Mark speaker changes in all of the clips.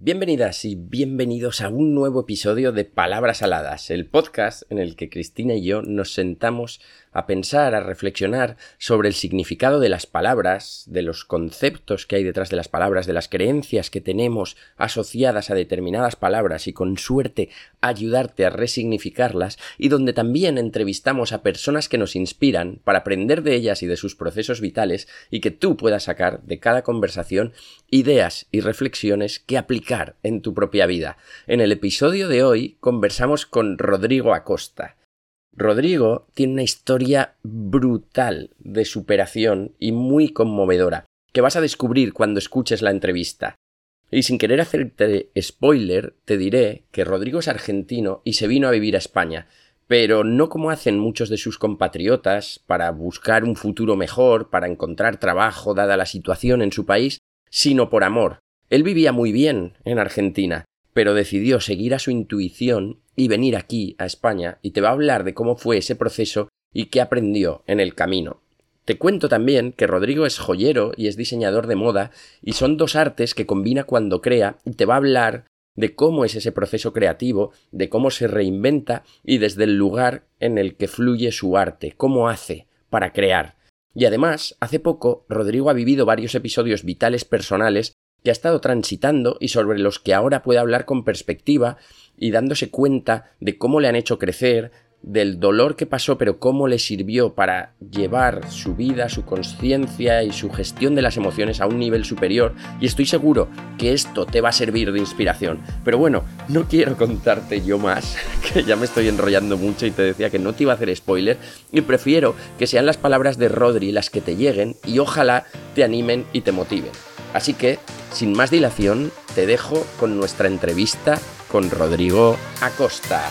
Speaker 1: Bienvenidas y bienvenidos a un nuevo episodio de Palabras Aladas, el podcast en el que Cristina y yo nos sentamos a pensar, a reflexionar sobre el significado de las palabras, de los conceptos que hay detrás de las palabras, de las creencias que tenemos asociadas a determinadas palabras y con suerte ayudarte a resignificarlas y donde también entrevistamos a personas que nos inspiran para aprender de ellas y de sus procesos vitales y que tú puedas sacar de cada conversación ideas y reflexiones que aplicar en tu propia vida. En el episodio de hoy conversamos con Rodrigo Acosta. Rodrigo tiene una historia brutal de superación y muy conmovedora, que vas a descubrir cuando escuches la entrevista. Y sin querer hacerte spoiler, te diré que Rodrigo es argentino y se vino a vivir a España, pero no como hacen muchos de sus compatriotas para buscar un futuro mejor, para encontrar trabajo dada la situación en su país, sino por amor. Él vivía muy bien en Argentina, pero decidió seguir a su intuición y venir aquí, a España, y te va a hablar de cómo fue ese proceso y qué aprendió en el camino. Te cuento también que Rodrigo es joyero y es diseñador de moda, y son dos artes que combina cuando crea, y te va a hablar de cómo es ese proceso creativo, de cómo se reinventa y desde el lugar en el que fluye su arte, cómo hace para crear. Y además, hace poco, Rodrigo ha vivido varios episodios vitales personales que ha estado transitando y sobre los que ahora puede hablar con perspectiva y dándose cuenta de cómo le han hecho crecer, del dolor que pasó, pero cómo le sirvió para llevar su vida, su conciencia y su gestión de las emociones a un nivel superior. Y estoy seguro que esto te va a servir de inspiración. Pero bueno, no quiero contarte yo más, que ya me estoy enrollando mucho y te decía que no te iba a hacer spoiler. Y prefiero que sean las palabras de Rodri las que te lleguen y ojalá te animen y te motiven. Así que, sin más dilación, te dejo con nuestra entrevista con Rodrigo Acosta.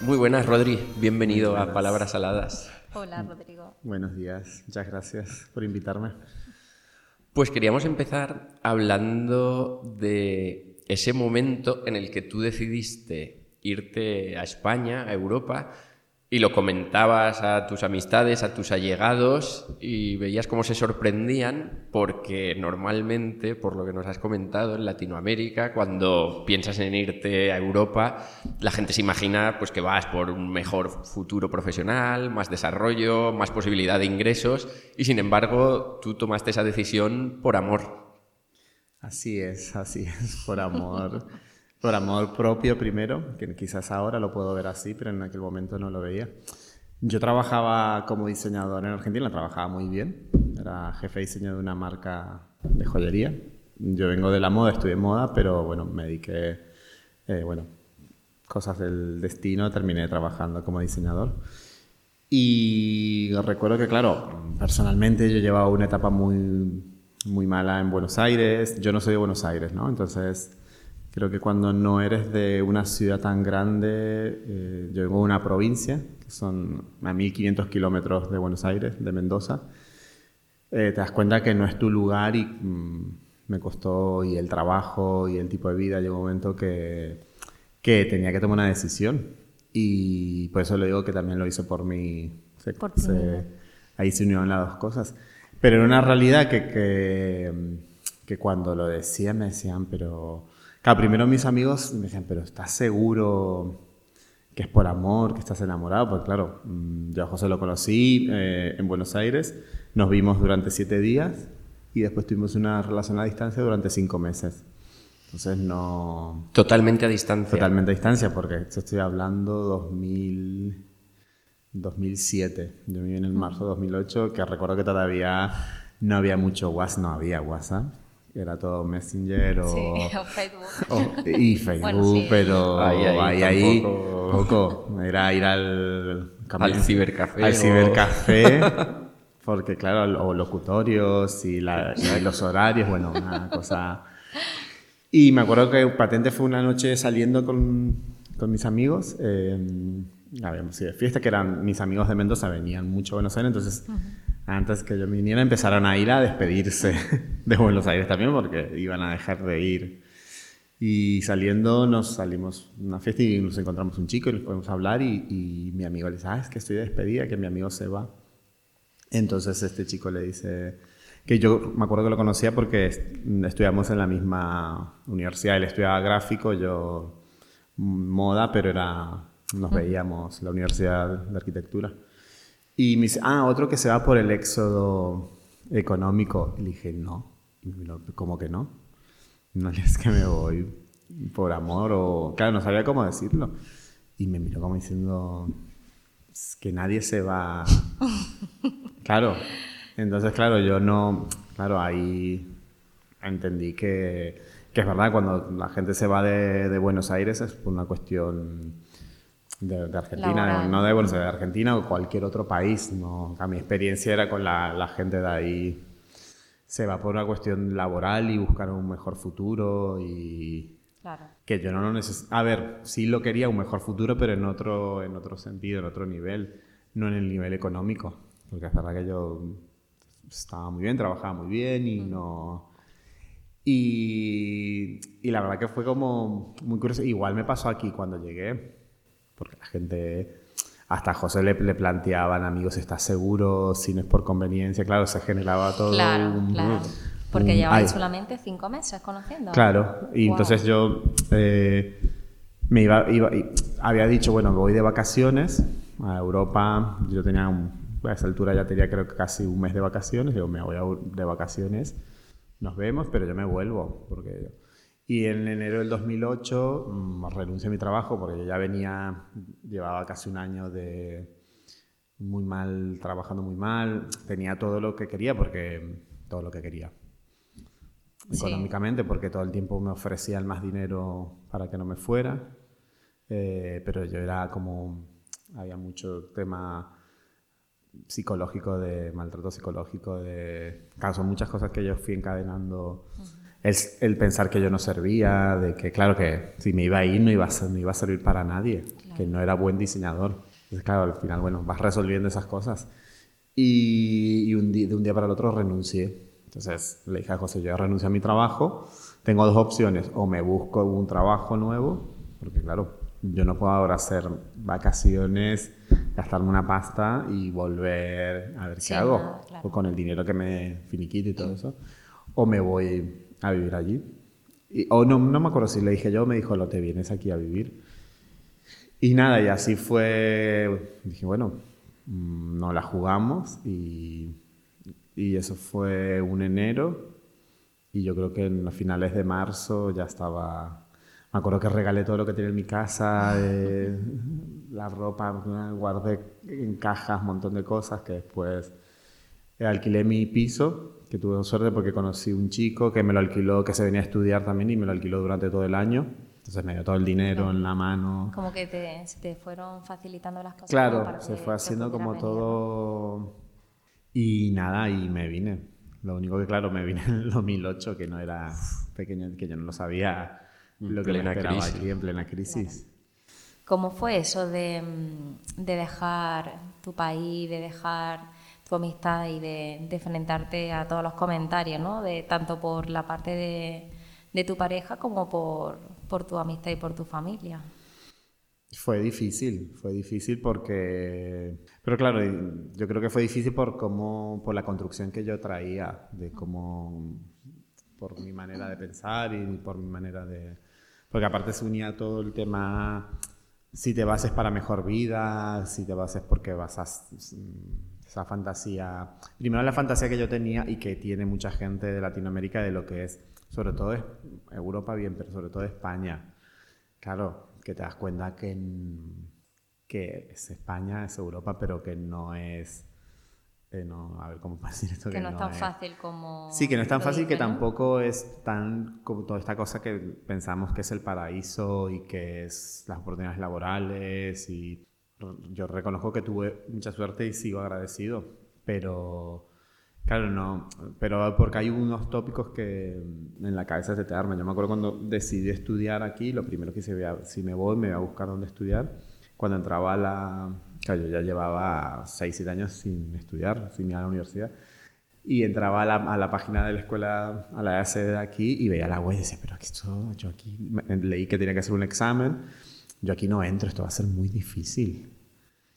Speaker 1: Muy buenas, Rodri. Bienvenido a Palabras Saladas.
Speaker 2: Hola, Rodrigo.
Speaker 3: Buenos días. Muchas gracias por invitarme.
Speaker 1: Pues queríamos empezar hablando de ese momento en el que tú decidiste irte a España, a Europa, y lo comentabas a tus amistades, a tus allegados, y veías cómo se sorprendían, porque normalmente, por lo que nos has comentado, en Latinoamérica, cuando piensas en irte a Europa, la gente se imagina pues, que vas por un mejor futuro profesional, más desarrollo, más posibilidad de ingresos, y sin embargo, tú tomaste esa decisión por amor.
Speaker 3: Así es, así es, por amor. Por amor propio primero, que quizás ahora lo puedo ver así, pero en aquel momento no lo veía. Yo trabajaba como diseñador en Argentina, trabajaba muy bien. Era jefe de diseño de una marca de joyería. Yo vengo de la moda, estudié moda, pero bueno, me dediqué, eh, bueno, cosas del destino, terminé trabajando como diseñador. Y recuerdo que, claro, personalmente yo llevaba una etapa muy, muy mala en Buenos Aires. Yo no soy de Buenos Aires, ¿no? Entonces Creo que cuando no eres de una ciudad tan grande, eh, yo vengo de una provincia, que son a 1500 kilómetros de Buenos Aires, de Mendoza, eh, te das cuenta que no es tu lugar y mm, me costó, y el trabajo y el tipo de vida, llegó un momento que, que tenía que tomar una decisión. Y por eso le digo que también lo hice por mí. ahí se unieron las dos cosas. Pero era una realidad que, que, que cuando lo decía me decían, pero Claro, primero mis amigos me decían, pero ¿estás seguro que es por amor, que estás enamorado? Pues claro, mm, yo a José lo conocí eh, en Buenos Aires, nos vimos durante siete días y después tuvimos una relación a distancia durante cinco meses. Entonces no...
Speaker 1: Totalmente a distancia.
Speaker 3: Totalmente a distancia, porque estoy hablando 2000, 2007. Yo me vine en marzo de 2008, que recuerdo que todavía no había mucho WhatsApp, no había WhatsApp era todo Messenger o,
Speaker 2: Facebook.
Speaker 3: y Facebook, pero ahí, ahí, poco. Era ir al,
Speaker 1: al cibercafé.
Speaker 3: Al cibercafé, porque claro, los locutorios y, los horarios, bueno, una cosa... Y me acuerdo que Patente fue una noche saliendo con, con mis amigos. Eh, habíamos ido de fiesta, que eran mis amigos de Mendoza, venían mucho a Buenos Aires, entonces antes que yo viniera empezaron a ir a despedirse de Buenos Aires también porque iban a dejar de ir. Y saliendo nos salimos a una fiesta y nos encontramos un chico y nos podemos hablar y, y mi amigo le dice, ah, es que estoy de despedida, que mi amigo se va. Entonces este chico le dice, que yo me acuerdo que lo conocía porque estudiamos en la misma universidad, él estudiaba gráfico, yo moda, pero era, nos veíamos la universidad de arquitectura. Y me dice, ah, otro que se va por el éxodo económico. Y le dije, no, ¿cómo que no? No es que me voy por amor o... Claro, no sabía cómo decirlo. Y me miró como diciendo, es que nadie se va... claro, entonces, claro, yo no... Claro, ahí entendí que, que es verdad, cuando la gente se va de, de Buenos Aires es por una cuestión de, Argentina, no de Buenos Aires, de Argentina o cualquier otro país. ¿no? A mi experiencia era con la, la, gente de ahí, se va por una cuestión laboral y buscar un mejor futuro y...
Speaker 2: Claro.
Speaker 3: Que yo no lo necesito... A ver, sí lo quería, un mejor futuro, pero en otro, en otro sentido, en otro nivel, no en el nivel económico. Porque es verdad que yo estaba muy bien, trabajaba muy bien y no... Y, y, la verdad que fue como muy curioso. Igual me pasó aquí cuando llegué porque la gente, hasta a José le, le, planteaban, amigos, ¿estás seguro? Si no es por conveniencia, claro, se generaba todo
Speaker 2: claro, Claro, porque llevaban solamente cinco meses conociendo.
Speaker 3: Claro, y entonces yo eh, me iba, iba, había dicho, bueno, voy de vacaciones a Europa, yo tenía, a esa altura ya tenía creo que casi un mes de vacaciones, digo, me voy de vacaciones, nos vemos, pero yo me vuelvo, porque y en enero del 2008 mmm, renuncié a mi trabajo porque ya venía, llevaba casi un año de muy mal, trabajando muy mal. Tenía todo lo que quería porque todo lo que quería. Sí. Económicamente, porque todo el tiempo me ofrecían más dinero para que no me fuera. Eh, pero yo era como, había mucho tema psicológico, de maltrato psicológico, de, claro, son muchas cosas que yo fui encadenando. Uh -huh el, el, pensar que yo no servía, de que claro que si me iba a ir no iba a, no iba a servir para nadie, claro. que no era buen diseñador. Entonces claro, al final, bueno, vas resolviendo esas cosas. Y, y un día, de un día para el otro renuncié. Entonces le dije a José, yo renuncio a mi trabajo, tengo dos opciones, o me busco un trabajo nuevo, porque claro, yo no puedo ahora hacer vacaciones, gastarme una pasta y volver a ver sí, qué hago, claro. o con el dinero que me finiquito y todo eso, o me voy a vivir allí. Y, o no, no me acuerdo si le dije yo, me dijo, lo te vienes aquí a vivir. Y nada, y así fue, dije, bueno, mm, no la jugamos y, y eso fue un enero y yo creo que en los finales de marzo ya estaba, me acuerdo que regalé todo lo que tenía en mi casa, eh, la ropa, guardé en cajas un montón de cosas que después alquilé mi piso que tuve suerte porque conocí un chico que me lo alquiló, que se venía a estudiar también y me lo alquiló durante todo el año. Entonces me dio todo el dinero en la mano.
Speaker 2: Como que te, te fueron facilitando las cosas.
Speaker 3: Claro, se fue haciendo como todo... Y nada, y me vine. Lo único que, claro, me vine en el 2008, que no era pequeño, que yo no lo sabía lo que me esperaba crisis. aquí en plena crisis.
Speaker 2: Claro. ¿Cómo fue eso de, de dejar tu país, de dejar tu amistad y de, de, enfrentarte a todos los comentarios, ¿no? De, tanto por la parte de, de tu pareja como por, por, tu amistad y por tu familia.
Speaker 3: Fue difícil, fue difícil porque... Pero claro, yo creo que fue difícil por, cómo, por la construcción que yo traía, de cómo... por mi manera de pensar y por mi manera de... Porque aparte se unía todo el tema, si te vas es para mejor vida, si te vas es porque vas a esa fantasía, primero la fantasía que yo tenía y que tiene mucha gente de Latinoamérica de lo que es, sobre todo es Europa bien, pero sobre todo España. Claro, que te das cuenta que, que es España, es Europa, pero que no es... Eh, no, a ver cómo decir esto.
Speaker 2: Que, que no es tan es, fácil como...
Speaker 3: Sí, que no es tan fácil, dice, que ¿no? tampoco es tan como toda esta cosa que pensamos que es el paraíso y que es las oportunidades laborales y yo reconozco que tuve mucha suerte y sigo agradecido, pero claro, no, pero porque hay unos tópicos que en la cabeza se te arman. Yo me acuerdo cuando decidí estudiar aquí, lo primero que hice, si me voy, me voy a buscar dónde estudiar. Cuando entraba a la... Claro, yo ya llevaba 6, 7 años sin estudiar, sin ir a la universidad. Y entraba a la, a la, página de la escuela, a la sede de aquí, y veía la web y decía, pero aquí esto, yo aquí leí que tenía que hacer un examen, yo aquí no entro, esto va a ser muy difícil.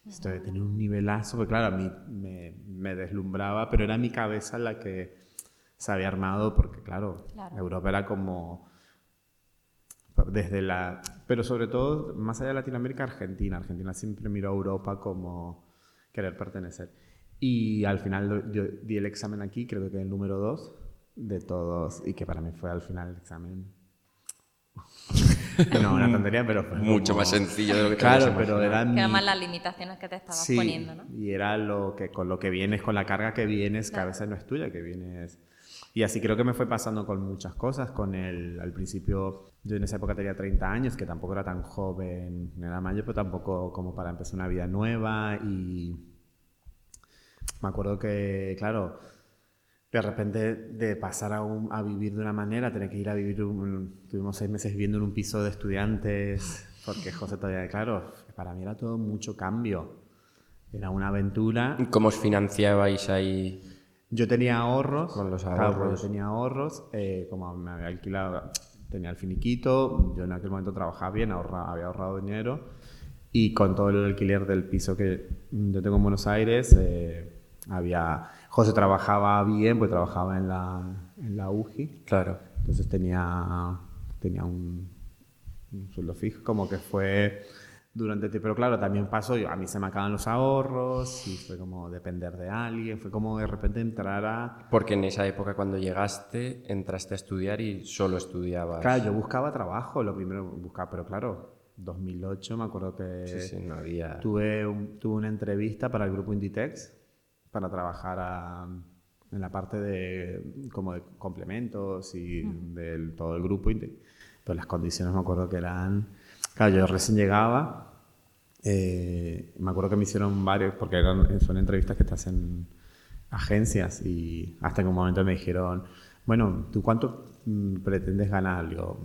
Speaker 3: Esto de tener un nivelazo, porque claro, a mí me, me, deslumbraba, pero era mi cabeza la que se había armado, porque claro, Europa era como desde la... Pero sobre todo, más allá de Latinoamérica, Argentina. Argentina siempre miró a Europa como querer pertenecer. Y al final yo di el examen aquí, creo que el número dos de todos, y que para mí fue al final el examen. no, una tontería, pero fue
Speaker 1: mucho más sencillo de lo que
Speaker 3: Claro, pero eran.
Speaker 2: Que eran más las limitaciones que te estabas poniendo, ¿no?
Speaker 3: Y era lo que con lo que vienes, con la carga que vienes, que a veces no es tuya, que vienes. Y así creo que me fue pasando con muchas cosas. Con el, al principio, yo en esa época tenía 30 años, que tampoco era tan joven, era mayor, pero tampoco como para empezar una vida nueva. Y me acuerdo que, claro, de repente de pasar a, a vivir de una manera, tener que ir a vivir, tuvimos seis meses viviendo en un piso de estudiantes, porque José todavía, claro, para mí era todo mucho cambio. Era una aventura.
Speaker 1: ¿Cómo os financiabais ahí?
Speaker 3: Yo tenía ahorros.
Speaker 1: Con los ahorros.
Speaker 3: yo tenía ahorros, eh, como me había alquilado, tenía el finiquito, yo en aquel momento trabajaba bien, ahorra, había ahorrado dinero y con todo el alquiler del piso que yo tengo en Buenos Aires, eh, había José trabajaba bien, pues trabajaba en la, en la UGI.
Speaker 1: Claro.
Speaker 3: Entonces tenía, tenía un, sueldo fijo, como que fue durante Pero claro, también pasó, a mí se me acaban los ahorros y fue como depender de alguien, fue como de repente entrar a...
Speaker 1: Porque en esa época cuando llegaste, entraste a estudiar y solo estudiabas.
Speaker 3: Claro, yo buscaba trabajo, lo primero buscaba, pero claro, 2008 me acuerdo que
Speaker 1: sí, sí, no había...
Speaker 3: tuve, tuve una entrevista para el grupo Inditex para trabajar en la parte de, como de complementos y del todo el grupo. Pero las condiciones me acuerdo que eran... Claro, yo recién llegaba, eh, me acuerdo que me hicieron varios, porque eran, son entrevistas que te hacen agencias y hasta que un momento me dijeron, bueno, ¿tú cuánto mm, pretendes ganar? Yo,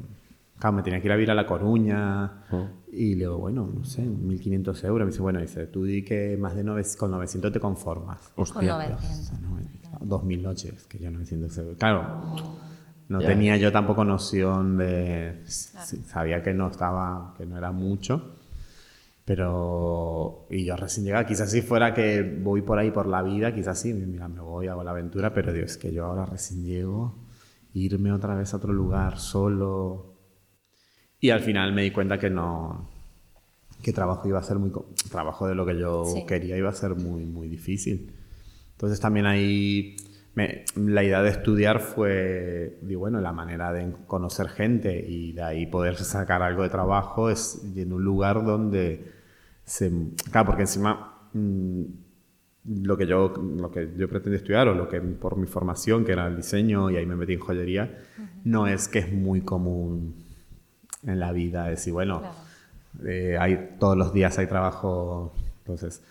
Speaker 3: claro, me tenía que ir a vivir a La Coruña y le digo, bueno, no sé, 1.500 euros. Me dice, bueno, dice, tú di que más de 900, con 900 te conformas.
Speaker 2: Hostia. Con 900.
Speaker 3: 2.000 noches, que ya 900 euros. Claro, no tenía yo tampoco noción de... Sabía que no estaba, que no era mucho. Pero, y yo recién llegaba, quizás si fuera que voy por ahí por la vida, quizás sí, mira, me voy, hago la aventura, pero Dios, que yo ahora recién llego, irme otra vez a otro lugar solo, y al final me di cuenta que no, que trabajo iba a ser muy, trabajo de lo que yo quería iba a ser muy, muy difícil. Entonces también ahí la idea de estudiar fue, digo, bueno, la manera de conocer gente y de ahí poder sacar algo de trabajo es en un lugar donde se... Claro, porque encima mm, lo que yo lo que yo pretendí estudiar o lo que por mi formación que era el diseño y ahí me metí en joyería no es que es muy común en la vida, es decir, bueno, eh, hay, todos los días hay trabajo, entonces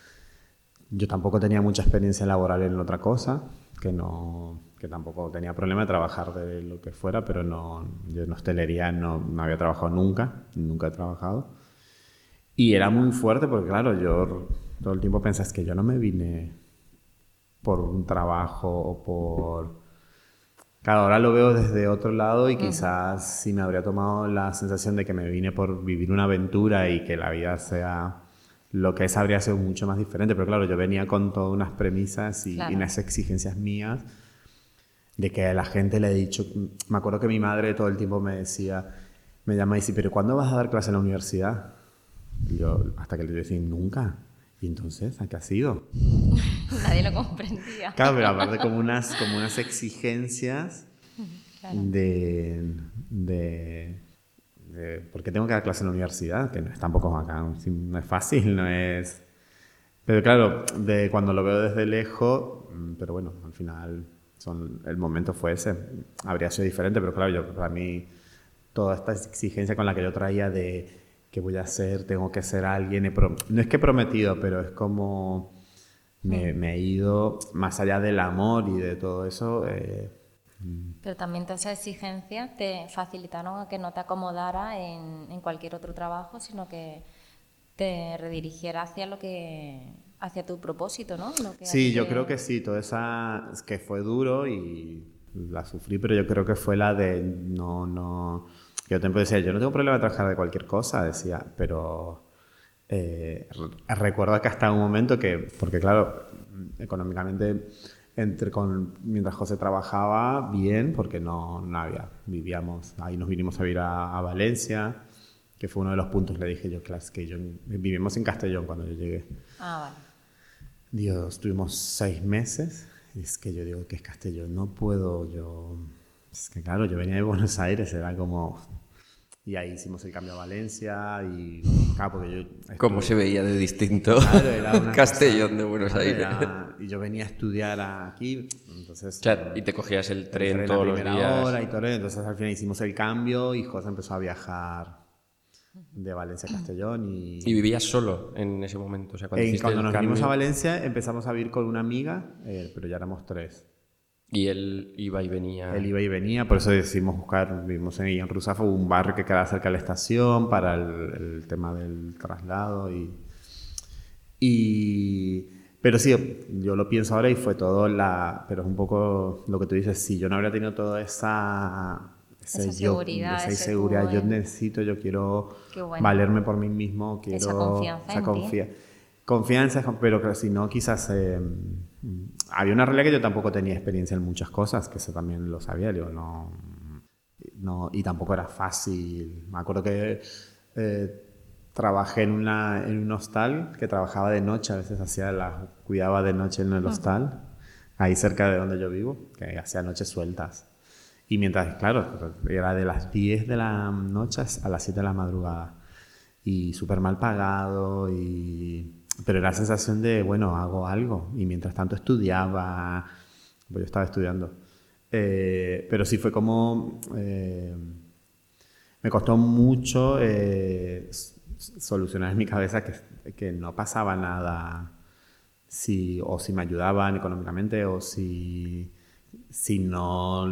Speaker 3: yo tampoco tenía mucha experiencia laboral en otra cosa, que no que tampoco tenía problema de trabajar de lo que fuera, pero no, yo en hostelería no, no había trabajado nunca, nunca he trabajado. Y era muy fuerte porque, claro, yo todo el tiempo pensé, es que yo no me vine por un trabajo o por Claro, ahora lo veo desde otro lado y quizás si me habría tomado la sensación de que me vine por vivir una aventura y que la vida sea lo que es, habría sido mucho más diferente. Pero claro, yo venía con todas unas premisas y, unas exigencias mías de que a la gente le he dicho, me acuerdo que mi madre todo el tiempo me decía, me llama y dice, pero ¿cuándo vas a dar clase en la universidad? Y yo, hasta que le decía, nunca. Y entonces, ¿a qué ha sido?
Speaker 2: Nadie lo comprendía.
Speaker 3: Claro, pero aparte como unas, como unas exigencias de, de, ¿Por qué tengo que dar clase en la universidad? Que no es tampoco acá, no es fácil, no es... Pero claro, de cuando lo veo desde lejos, mm, pero bueno, al final son, el momento fue ese. Habría sido diferente, pero claro, yo, para mí toda esta exigencia con la que yo traía de ¿qué voy a hacer? Tengo que ser alguien. No es que he prometido, pero es como me, he ido más allá del amor y de todo eso. Eh,
Speaker 2: pero también todas esas exigencias te facilitaron a que no te acomodara en, en, cualquier otro trabajo, sino que te redirigiera hacia lo que hacia tu propósito, ¿no?
Speaker 3: sí, yo creo que sí, toda esa, que fue duro y la sufrí, pero yo creo que fue la de no, no, yo tiempo decía, yo no tengo problema de trabajar de cualquier cosa, decía, pero eh, recuerdo que hasta un momento que, porque claro, económicamente, entre con, mientras José trabajaba bien, porque no, no había, vivíamos, ahí nos vinimos a vivir a Valencia, que fue uno de los puntos, le dije yo, claro, que yo, vivimos en Castellón cuando yo llegué.
Speaker 2: Ah, vale.
Speaker 3: Dios, estuvimos seis meses, y es que yo digo que es Castellón, no puedo yo... Es que claro, yo venía de Buenos Aires, era como... Y ahí hicimos el cambio a Valencia y... Claro, porque
Speaker 1: yo... ¿Cómo se veía de distinto Castellón de Buenos Aires?
Speaker 3: y yo venía a estudiar aquí, entonces...
Speaker 1: y te cogías el tren, todos los días.
Speaker 3: Hora y todo, entonces al final hicimos el cambio y José empezó a viajar de Valencia a Castellón. ¿Y,
Speaker 1: ¿Y vivías solo en ese momento? O sea,
Speaker 3: cuando, cuando nos vinimos a Valencia empezamos a vivir con una amiga, eh, pero ya éramos tres.
Speaker 1: ¿Y él iba y venía?
Speaker 3: Él iba y venía, por eso decidimos buscar, vivimos en, en Rusafo, un barrio que quedaba cerca de la estación para el, tema del traslado y, y... Pero sí, yo lo pienso ahora y fue todo la... Pero es un poco lo que tú dices, si yo no habría tenido toda esa
Speaker 2: esa seguridad.
Speaker 3: Esa seguridad. Yo necesito, yo quiero valerme por mí mismo, quiero...
Speaker 2: Esa confianza
Speaker 3: esa Confianza, pero si no, quizás... Eh, había una realidad que yo tampoco tenía experiencia en muchas cosas, que eso también lo sabía, digo, no, no, y tampoco era fácil. Me acuerdo que eh, trabajé en, una, en un hostal, que trabajaba de noche, a veces hacía la, cuidaba de noche en el hostal, ahí cerca de donde yo vivo, que hacía noches sueltas. Y mientras, claro, era de las 10 de la noche a las 7 de la madrugada. Y súper mal pagado, y... pero era la sensación de, bueno, hago algo. Y mientras tanto estudiaba, pues yo estaba estudiando. Eh, pero sí fue como... Eh, me costó mucho eh, solucionar en mi cabeza que, que no pasaba nada si, o si me ayudaban económicamente o si, si no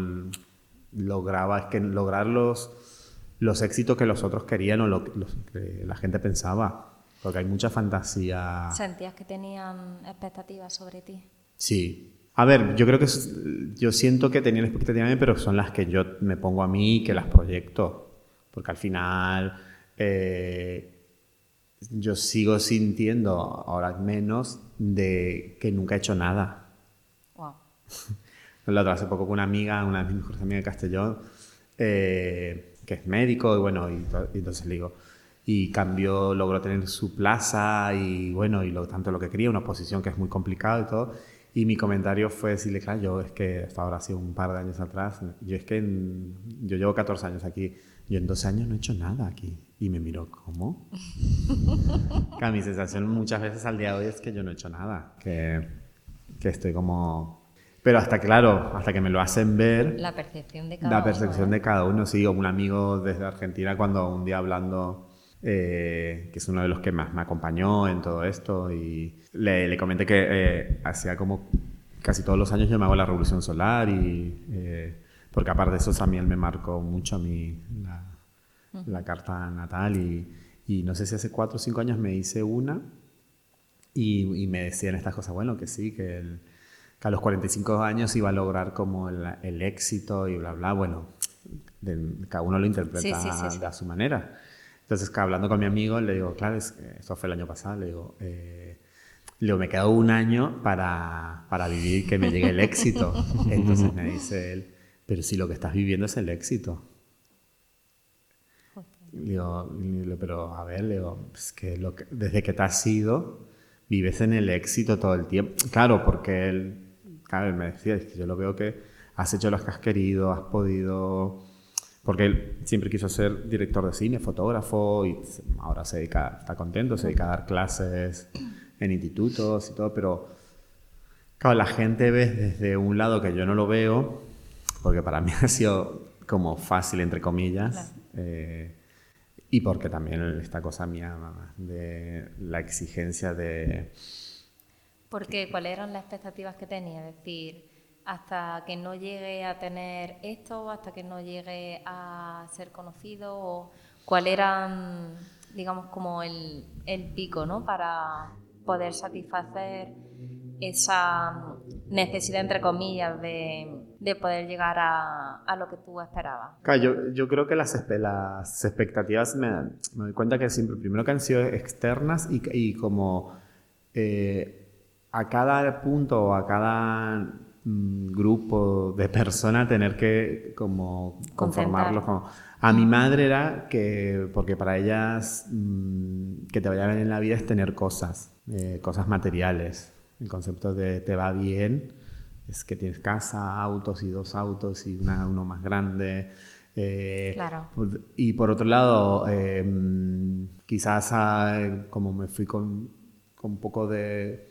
Speaker 3: lograba es que lograr los, los éxitos que los otros querían o lo que la gente pensaba. Porque hay mucha fantasía.
Speaker 2: ¿Sentías que tenían expectativas sobre ti?
Speaker 3: Sí. A ver, yo creo que yo siento que tenían expectativas, pero son las que yo me pongo a mí y que las proyecto. Porque al final eh, yo sigo sintiendo, ahora menos, de que nunca he hecho nada.
Speaker 2: Wow.
Speaker 3: La otra, hace poco con una amiga, una de mis mejores amigas de Castellón, eh, que es médico, y bueno, y, entonces le digo, y cambió, logró tener su plaza y bueno, y lo, tanto lo que quería, una posición que es muy complicada y todo. Y mi comentario fue decirle, claro, yo es que hasta ahora ha sido un par de años atrás, yo es que yo llevo 14 años aquí, yo en 12 años no he hecho nada aquí. Y me miró, ¿cómo? claro, mi sensación muchas veces al día de hoy es que yo no he hecho nada, que, que estoy como pero hasta claro, hasta que me lo hacen ver.
Speaker 2: La percepción de cada uno. La
Speaker 3: percepción de cada uno, sí. un amigo desde Argentina, cuando un día hablando, eh, que es uno de los que más me acompañó en todo esto, y le, le comenté que eh, hacía como casi todos los años yo me hago la revolución solar, y eh, porque aparte de eso también me marcó mucho a mí la, la carta natal, y, y, no sé si hace cuatro o cinco años me hice una, y, y me decían estas cosas, bueno, que sí, que el que a los 45 años iba a lograr como el, éxito y bla, bla. Bueno, cada uno lo interpreta a su manera. Entonces, hablando con mi amigo, le digo, claro, es eso fue el año pasado, le digo, eh, le digo, me queda un año para, para vivir que me llegue el éxito. Entonces me dice él, pero si lo que estás viviendo es el éxito. Le digo, pero a ver, le digo, es que, lo que desde que te has ido, vives en el éxito todo el tiempo. Claro, porque él Claro, me decía, es que yo lo veo que has hecho lo que has querido, has podido... Porque él siempre quiso ser director de cine, fotógrafo, y ahora se dedica, está contento, se dedica a dar clases en institutos y todo, pero claro, la gente ve desde un lado que yo no lo veo, porque para mí ha sido como fácil, entre comillas, eh, y porque también esta cosa mía de la exigencia de
Speaker 2: porque cuáles eran las expectativas que tenía, es decir, hasta que no llegue a tener esto, hasta que no llegue a ser conocido, o cuál eran, digamos, como el, pico, ¿no? Para, poder satisfacer esa necesidad, entre comillas, de, de poder llegar a, a, lo que tú esperabas.
Speaker 3: Claro, yo, creo que las, las expectativas me, me, doy cuenta que siempre, primero que han sido externas y, como eh, a cada punto o a cada grupo de personas tener que como conformarlos como a mi madre era que porque para ellas mmm, que te vaya bien en la vida es tener cosas eh, cosas materiales el concepto de te va bien es que tienes casa, autos y dos autos y una, uno más grande.
Speaker 2: Eh, claro.
Speaker 3: Y por otro lado, eh, quizás a, como me fui con, con un poco de,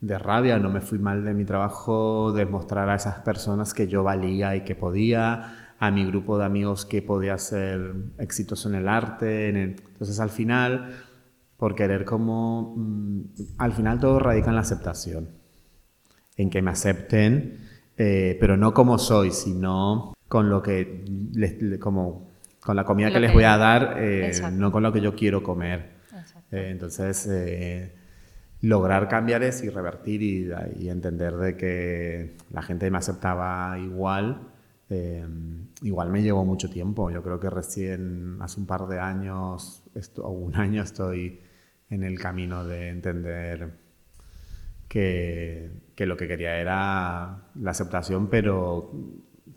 Speaker 3: de, rabia, no me fui mal de mi trabajo, demostrar a esas personas que yo valía y que podía, a mi grupo de amigos que podía ser exitoso en el arte. En el... Entonces al final por querer como... Mm, al final todo radica en la aceptación, en que me acepten, eh, pero no como soy, sino con lo que, les, como, con la comida que, que, les voy a dar, eh, no con lo que yo quiero comer. Eh, entonces, lograr cambiar eso y revertir y, entender de que la gente me aceptaba igual, eh, igual me llevó mucho tiempo. Yo creo que recién, hace un par de años, o un año, estoy en el camino de entender que, que, lo que quería era la aceptación, pero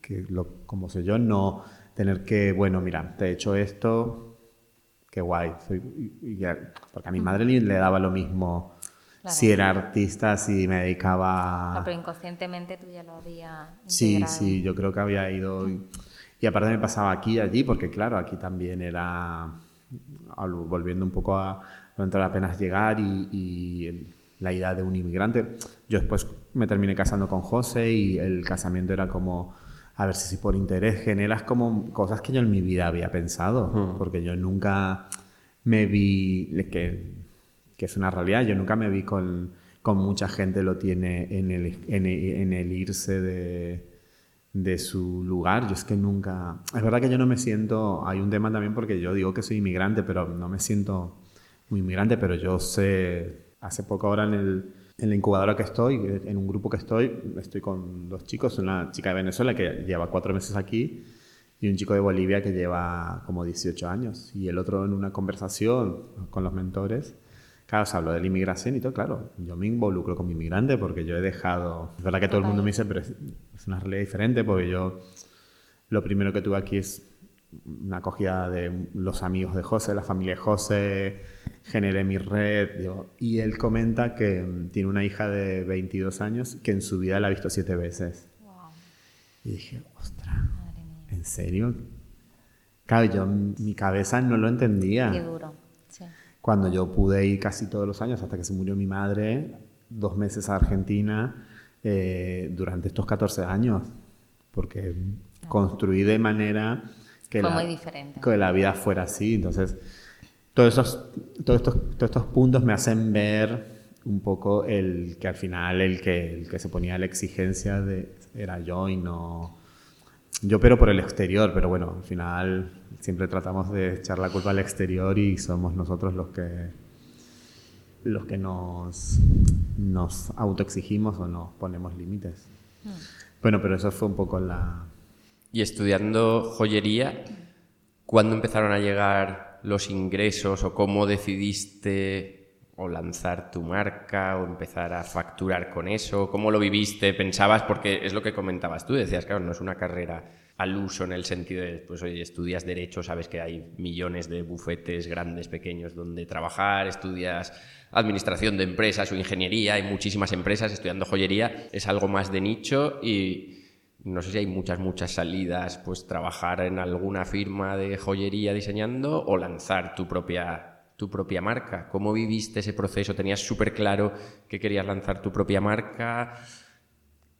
Speaker 3: que lo, como sé yo, no tener que, bueno, mira, te he hecho esto, qué guay. Porque a mi madre le daba lo mismo claro. si era artista, si me dedicaba...
Speaker 2: No, pero inconscientemente tú ya lo habías
Speaker 3: Sí, sí, yo creo que había ido... Y, aparte me pasaba aquí y allí, porque claro, aquí también era, volviendo un poco a, dentro de apenas llegar y, y el, la idea de un inmigrante. Yo después me terminé casando con José y el casamiento era como, a ver si por interés generas como cosas que yo en mi vida había pensado, uh -huh. porque yo nunca me vi, que, que, es una realidad, yo nunca me vi con, con mucha gente lo tiene en el, en el, en el irse de, de su lugar. Yo es que nunca... Es verdad que yo no me siento... Hay un tema también porque yo digo que soy inmigrante, pero no me siento muy inmigrante, pero yo sé, hace poco ahora en, el, en la incubadora que estoy, en un grupo que estoy, estoy con dos chicos, una chica de Venezuela que lleva cuatro meses aquí y un chico de Bolivia que lleva como 18 años. Y el otro en una conversación con los mentores, claro, se habló de la inmigración y todo, claro, yo me involucro con mi inmigrante porque yo he dejado, es verdad que todo el mundo me dice, pero es, es una realidad diferente porque yo lo primero que tuve aquí es una acogida de los amigos de José, la familia de José, generé mi red. Digo, y él comenta que tiene una hija de 22 años que en su vida la ha visto siete veces. Wow. Y dije, ostras, ¿en serio? Claro, yo mi cabeza no lo entendía.
Speaker 2: Qué duro.
Speaker 3: Cuando yo pude ir casi todos los años, hasta que se murió mi madre, dos meses a Argentina, eh, durante estos 14 años, porque construí de manera que,
Speaker 2: Fue
Speaker 3: la,
Speaker 2: muy diferente.
Speaker 3: que la vida fuera así. Entonces, todos, esos, todos, estos, todos estos puntos me hacen ver un poco el que al final el que, el que se ponía la exigencia de era yo y no yo pero por el exterior pero bueno al final siempre tratamos de echar la culpa al exterior y somos nosotros los que los que nos nos autoexigimos o nos ponemos límites mm. bueno pero eso fue un poco la
Speaker 1: y estudiando joyería ¿cuándo empezaron a llegar los ingresos o cómo decidiste o lanzar tu marca o empezar a facturar con eso? ¿Cómo lo viviste? ¿Pensabas? Porque es lo que comentabas tú, decías, claro, no es una carrera al uso en el sentido de, pues oye, estudias derecho, sabes que hay millones de bufetes grandes, pequeños, donde trabajar, estudias administración de empresas o ingeniería, hay muchísimas empresas estudiando joyería, es algo más de nicho y no sé si hay muchas, muchas salidas, pues trabajar en alguna firma de joyería diseñando o lanzar tu propia, tu propia marca. ¿Cómo viviste ese proceso? ¿Tenías súper claro que querías lanzar tu propia marca?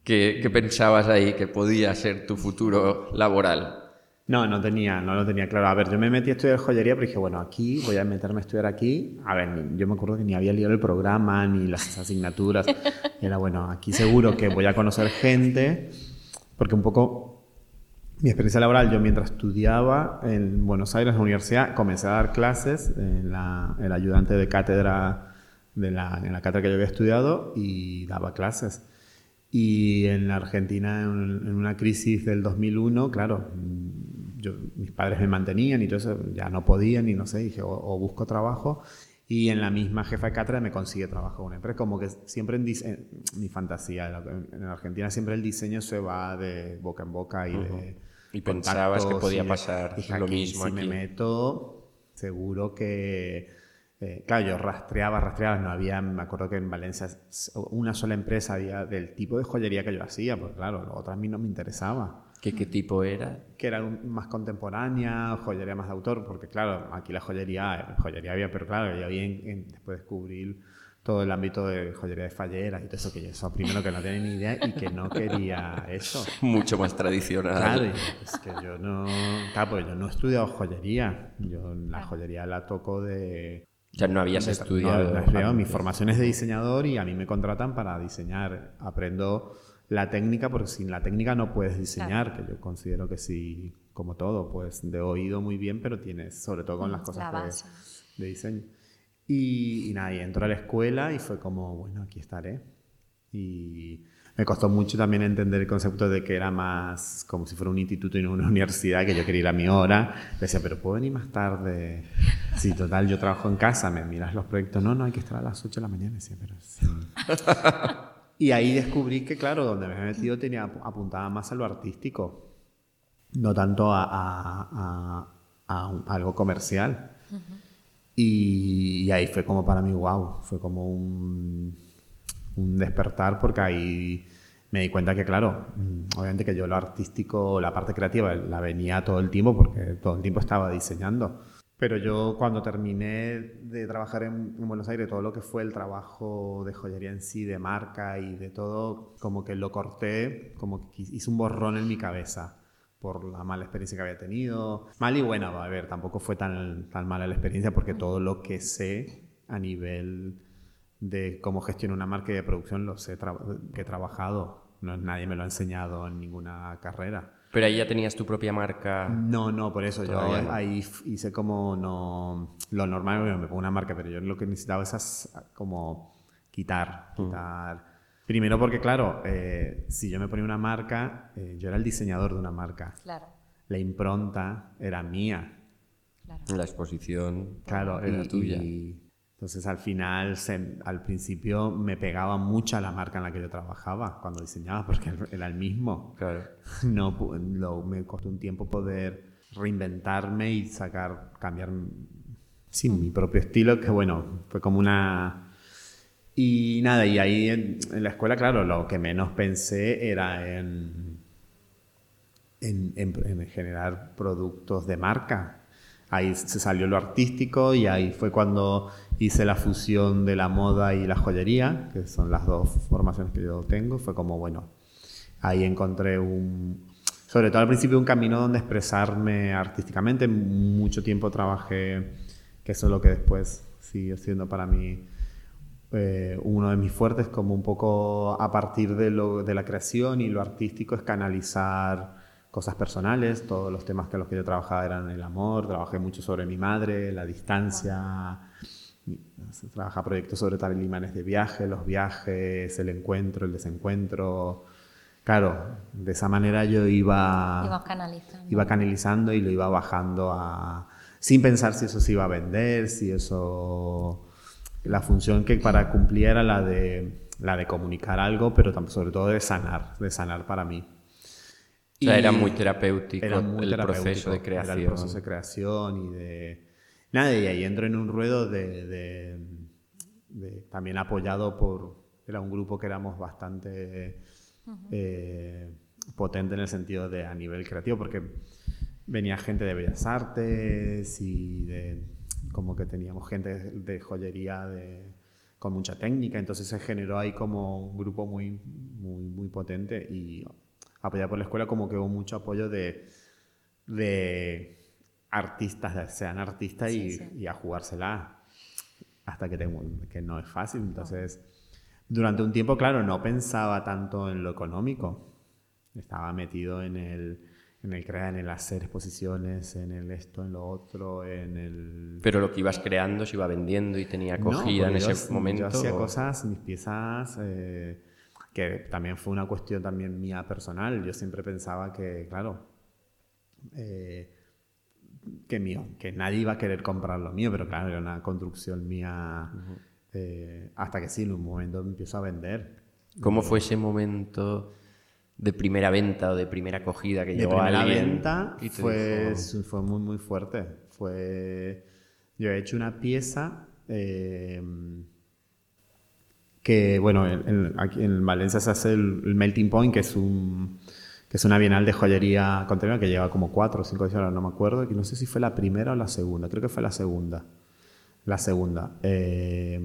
Speaker 1: ¿Qué, ¿Qué, pensabas ahí que podía ser tu futuro laboral?
Speaker 3: No, no tenía, no lo tenía claro. A ver, yo me metí a estudiar joyería, pero dije, bueno, aquí voy a meterme a estudiar aquí. A ver, yo me acuerdo que ni había leído el programa, ni las asignaturas. Era, bueno, aquí seguro que voy a conocer gente porque un poco mi experiencia laboral, yo mientras estudiaba en Buenos Aires, en la universidad, comencé a dar clases, en la, el ayudante de cátedra de la, en la cátedra que yo había estudiado y daba clases. Y en la Argentina, en, en una crisis del 2001, claro, yo, mis padres me mantenían y todo eso, ya no podían y no sé, dije, o, busco trabajo. Y en la misma jefa de cátedra me consigue trabajo con una empresa. Como que siempre en, mi fantasía, en Argentina siempre el diseño se va de boca en boca y de...
Speaker 1: Y pensabas que podía pasar lo mismo
Speaker 3: si me meto, seguro que... Eh, claro, yo rastreaba, rastreaba, no había, me acuerdo que en Valencia una sola empresa había del tipo de joyería que yo hacía, pues claro, otro a mí no me interesaba.
Speaker 1: ¿Qué, ¿Qué, tipo era?
Speaker 3: Que era más contemporánea, joyería más de autor, porque claro, aquí la joyería, joyería había, pero claro, yo había después descubrir todo el ámbito de joyería de falleras y todo eso, que yo eso primero que no tenía ni idea y que no quería eso.
Speaker 1: Mucho más tradicional.
Speaker 3: Claro, es que yo no, claro, pues yo no he estudiado joyería, yo la joyería la toco de...
Speaker 1: Ya no habías estudiado.
Speaker 3: No, mi formación es de diseñador y a mí me contratan para diseñar. Aprendo la técnica, porque sin la técnica no puedes diseñar, que yo considero que sí, como todo, pues de oído muy bien, pero tienes, sobre todo con las cosas de, diseño. Y, y, nada, y entro a la escuela y fue como, bueno, aquí estaré. Y me costó mucho también entender el concepto de que era más como si fuera un instituto y no una universidad, que yo quería ir a mi hora. Decía, pero ¿puedo venir más tarde? Sí, total, yo trabajo en casa, me miras los proyectos. No, no, hay que estar a las 8 de la mañana. Decía, pero sí. Y ahí descubrí que, claro, donde me he metido tenía apuntaba más a lo artístico, no tanto a, algo comercial. y, ahí fue como para mí, wow, fue como un, un, despertar porque ahí me di cuenta que, claro, mm, obviamente que yo lo artístico, la parte creativa, la venía todo el tiempo porque todo el tiempo estaba diseñando. Pero yo cuando terminé de trabajar en, Buenos Aires, todo lo que fue el trabajo de joyería en sí, de marca y de todo, como que lo corté, como que hice un borrón en mi cabeza por la mala experiencia que había tenido. Mal y buena, a ver, tampoco fue tan, tan mala la experiencia porque todo lo que sé a nivel de cómo gestionar una marca y de producción lo sé que he trabajado. No, nadie me lo ha enseñado en ninguna carrera.
Speaker 1: Pero ahí ya tenías tu propia marca.
Speaker 3: No, no, por eso yo ahí hice como no. Lo normal, me pongo una marca, pero yo lo que necesitaba es como quitar, mm. quitar. Primero porque, claro, eh, si yo me ponía una marca, eh, yo era el diseñador de una marca.
Speaker 2: Claro.
Speaker 3: La impronta era mía.
Speaker 1: Claro. La exposición
Speaker 3: claro,
Speaker 1: era tuya.
Speaker 3: Entonces al final, al principio me pegaba mucho a la marca en la que yo trabajaba cuando diseñaba, porque era el mismo.
Speaker 1: Claro.
Speaker 3: No, lo, me costó un tiempo poder reinventarme y sacar, cambiar sin mi propio estilo, que bueno, fue como una... Y nada, y ahí en, la escuela, claro, lo que menos pensé era en, en, en generar productos de marca. Ahí se salió lo artístico y ahí fue cuando hice la fusión de la moda y la joyería, que son las dos formaciones que yo tengo. Fue como, bueno, ahí encontré un, sobre todo al principio, un camino donde expresarme artísticamente. Mucho tiempo trabajé, que eso es lo que después sigue siendo para mí eh, uno de mis fuertes, como un poco a partir de, lo, de la creación y lo artístico es canalizar cosas personales, todos los temas que los que yo trabajaba eran el amor, trabajé mucho sobre mi madre, la distancia, se trabaja proyectos sobre talismanes de viaje, los viajes, el encuentro, el desencuentro. Claro, de esa manera yo iba,
Speaker 2: canalizando.
Speaker 3: iba canalizando y lo iba bajando a... sin pensar si eso se iba a vender, si eso... La función que para cumplir era la de, la de comunicar algo, pero sobre todo de sanar, de sanar para mí.
Speaker 1: O sea, era muy terapéutico el proceso de creación.
Speaker 3: Era el proceso de creación y de Nada, y ahí entro en un ruedo de, también apoyado por, era un grupo que éramos bastante eh, potente en el sentido de a nivel creativo, porque venía gente de bellas artes y de, como que teníamos gente de joyería de, con mucha técnica, entonces se generó ahí como un grupo muy, muy, muy potente y apoyado por la escuela como que hubo mucho apoyo de, de artistas, sean artistas y, a jugársela hasta que, tengo, que no es fácil. Entonces, durante un tiempo, claro, no pensaba tanto en lo económico. Estaba metido en el, en el crear, en el hacer exposiciones, en el esto, en lo otro, en el...
Speaker 1: Pero lo que ibas creando se iba vendiendo y tenía acogida en ese momento.
Speaker 3: Yo hacía cosas, mis piezas, eh, que también fue una cuestión también mía personal. Yo siempre pensaba que, claro, eh, que mío, que nadie iba a querer comprar lo mío, pero claro, era una construcción mía eh, hasta que sí, en un momento empiezo a vender.
Speaker 1: ¿Cómo fue ese momento? de primera venta o de primera acogida que llegó a
Speaker 3: la venta y fue, fue muy, muy fuerte. Fue... Yo he hecho una pieza eh, que, bueno, en, aquí en Valencia se hace el, Melting Point, que es un que es una bienal de joyería contemporánea que lleva como cuatro o cinco años, no me acuerdo, y no sé si fue la primera o la segunda, creo que fue la segunda. La segunda. Eh,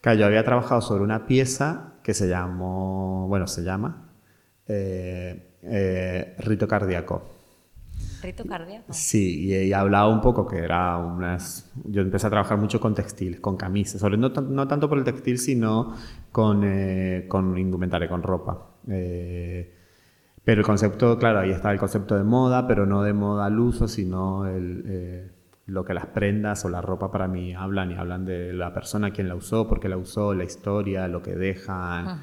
Speaker 3: claro, yo había trabajado sobre una pieza que se llamó, bueno, se llama eh, eh, rito cardíaco.
Speaker 2: ¿Rito cardíaco?
Speaker 3: Sí, y, he hablado un poco que era unas... Yo empecé a trabajar mucho con textil, con camisas, sobre no, no tanto por el textil, sino con, eh, con indumentaria, con ropa. Pero el concepto, claro, ahí está el concepto de moda, pero no de moda al uso, sino el, lo que las prendas o la ropa para mí hablan y hablan de la persona quien la usó, por qué la usó, la historia, lo que dejan.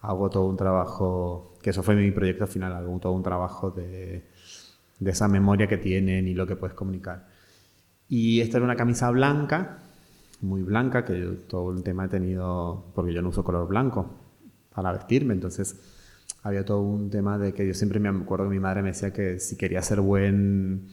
Speaker 3: Hago todo un trabajo que eso fue mi proyecto final, algo, todo un trabajo de, de esa memoria que tienen y lo que puedes comunicar. Y esta era una camisa blanca, muy blanca, que todo el tema he tenido, porque yo no uso color blanco para vestirme, entonces había todo un tema de que yo siempre me acuerdo que mi madre me decía que si quería ser buen,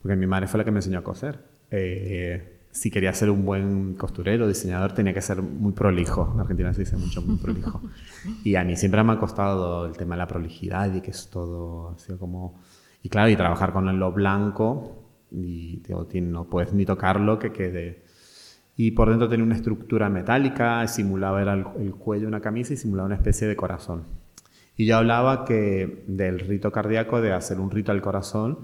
Speaker 3: porque mi madre fue la que me enseñó a coser, eh, si quería ser un buen costurero, diseñador, tenía que ser muy prolijo. En Argentina se dice mucho muy prolijo. Y a mí siempre me ha costado el tema de la prolijidad y que es todo así como... Y claro, y trabajar con lo blanco y no puedes ni tocarlo que quede... Y por dentro tenía una estructura metálica, simulaba era el, cuello de una camisa y simulaba una especie de corazón. Y yo hablaba que del rito cardíaco, de hacer un rito al corazón,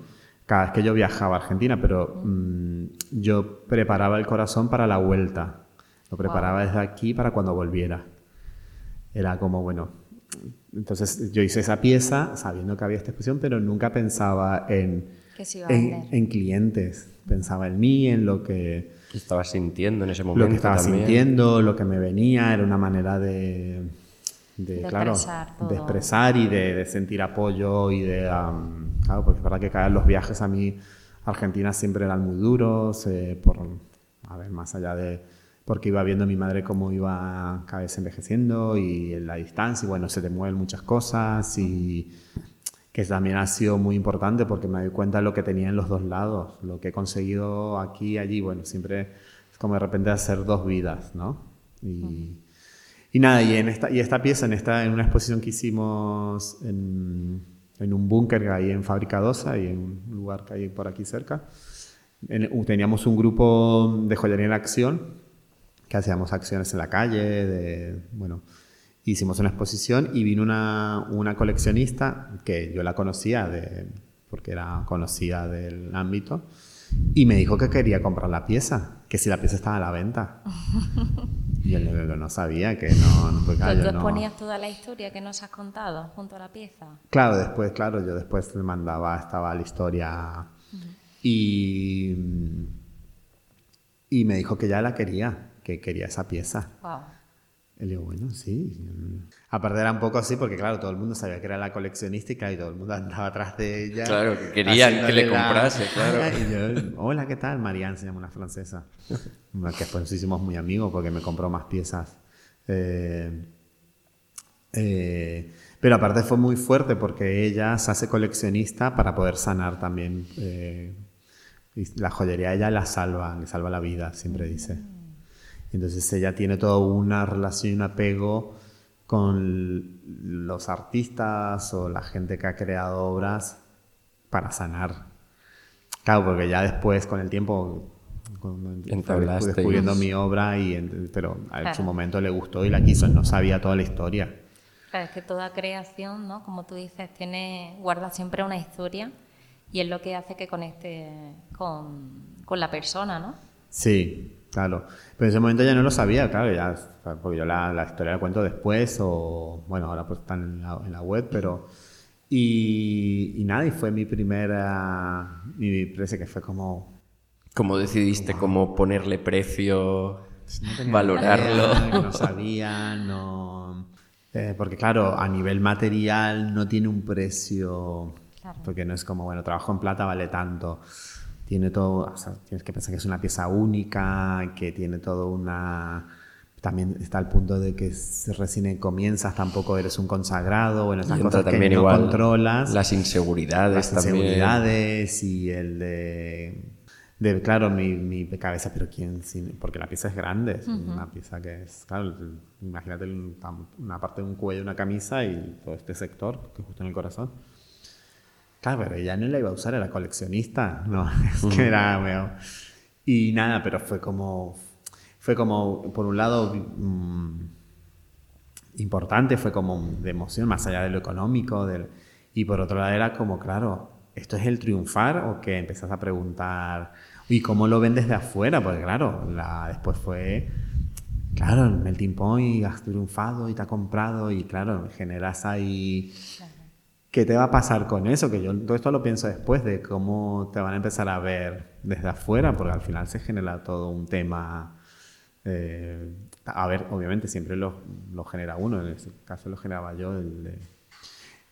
Speaker 3: cada vez que yo viajaba a Argentina, pero mm, yo preparaba el corazón para la vuelta. Lo preparaba desde aquí para cuando volviera. Era como, bueno, entonces yo hice esa pieza sabiendo que había esta exposición, pero nunca pensaba en, en, clientes. Pensaba en mí, en lo que...
Speaker 1: estaba sintiendo en ese momento.
Speaker 3: Lo que estaba sintiendo, lo que me venía, era una manera de, de, claro, expresar de expresar y de, sentir apoyo y de... claro, porque es verdad que cada los viajes a mí Argentina siempre eran muy duros, eh, por, a ver, más allá de... porque iba viendo a mi madre cómo iba cada vez envejeciendo y en la distancia, y bueno, se te mueven muchas cosas y que también ha sido muy importante porque me doy cuenta de lo que tenía en los dos lados, lo que he conseguido aquí y allí, bueno, siempre es como de repente hacer dos vidas, ¿no? Y, y nada, y, en esta, y esta pieza, en, esta, en una exposición que hicimos en, en un búnker que hay en Fábrica Dosa y en un lugar que hay por aquí cerca, teníamos un grupo de joyería en acción que hacíamos acciones en la calle, de, bueno, hicimos una exposición y vino una, una coleccionista que yo la conocía de, porque era conocida del ámbito y me dijo que quería comprar la pieza, que si la pieza estaba a la venta. Y él no sabía que no... no
Speaker 2: pues ¿Tú ponías toda la historia que nos has contado junto a la pieza?
Speaker 3: Claro, después, claro, yo después le mandaba, estaba la historia y... Y me dijo que ya la quería, que quería esa pieza. Wow. Y le digo, bueno, sí. Aparte era un poco así porque, claro, todo el mundo sabía que era la coleccionista y, todo el mundo andaba atrás de ella.
Speaker 1: Claro, que quería que le comprase, claro.
Speaker 3: Y yo, hola, ¿qué tal? Marianne se llama una francesa. que después nos hicimos muy amigos porque me compró más piezas. Eh, eh, pero aparte fue muy fuerte porque ella se hace coleccionista para poder sanar también. Eh, la joyería ella la salva, le salva la vida, siempre dice. Entonces ella tiene toda una relación y un apego con los artistas o la gente que ha creado obras para sanar. Claro, porque ya después, con el tiempo, descubriendo mi obra, y, pero en su momento le gustó y la quiso, no sabía toda la historia.
Speaker 2: Claro, es que toda creación, ¿no? como tú dices, tiene, guarda siempre una historia y es lo que hace que conecte con, con la persona, ¿no?
Speaker 3: Sí, Claro, pero en ese momento ya no lo sabía, claro, ya, porque yo la, la historia la cuento después o, bueno, ahora pues están en la, web, pero Y, y nada, y fue mi primera, mi precio que fue como...
Speaker 1: ¿Cómo decidiste cómo ponerle precio, valorarlo?
Speaker 3: no sabía, no... Eh, porque claro, a nivel material no tiene un precio, porque no es como, bueno, trabajo en plata vale tanto. Tiene todo, o sea, tienes que pensar que es una pieza única, que tiene todo una también está el punto de que si recién comienzas tampoco eres un consagrado, bueno, esas cosas también que no controlas.
Speaker 1: Las inseguridades
Speaker 3: las inseguridades y el de, claro, mi, mi, cabeza, pero quién, porque la pieza es grande, es una pieza que es, claro, imagínate una parte de un cuello, una camisa y todo este sector, que es justo en el corazón. Claro, pero ella no la iba a usar, era coleccionista, no, es que era, y nada, pero fue como, fue como, por un lado, mm, importante, fue como de emoción, más allá de lo económico, del, y por otro lado era como, claro, ¿esto es el triunfar o que empezás a preguntar, ¿y cómo lo ven desde afuera? Porque claro, la, después fue, claro, en el timpón y has triunfado y te ha comprado y claro, generas ahí... ¿Qué te va a pasar con eso? Que yo todo esto lo pienso después de cómo te van a empezar a ver desde afuera, porque al final se genera todo un tema eh, a ver, obviamente siempre lo, lo, genera uno, en este caso lo generaba yo. El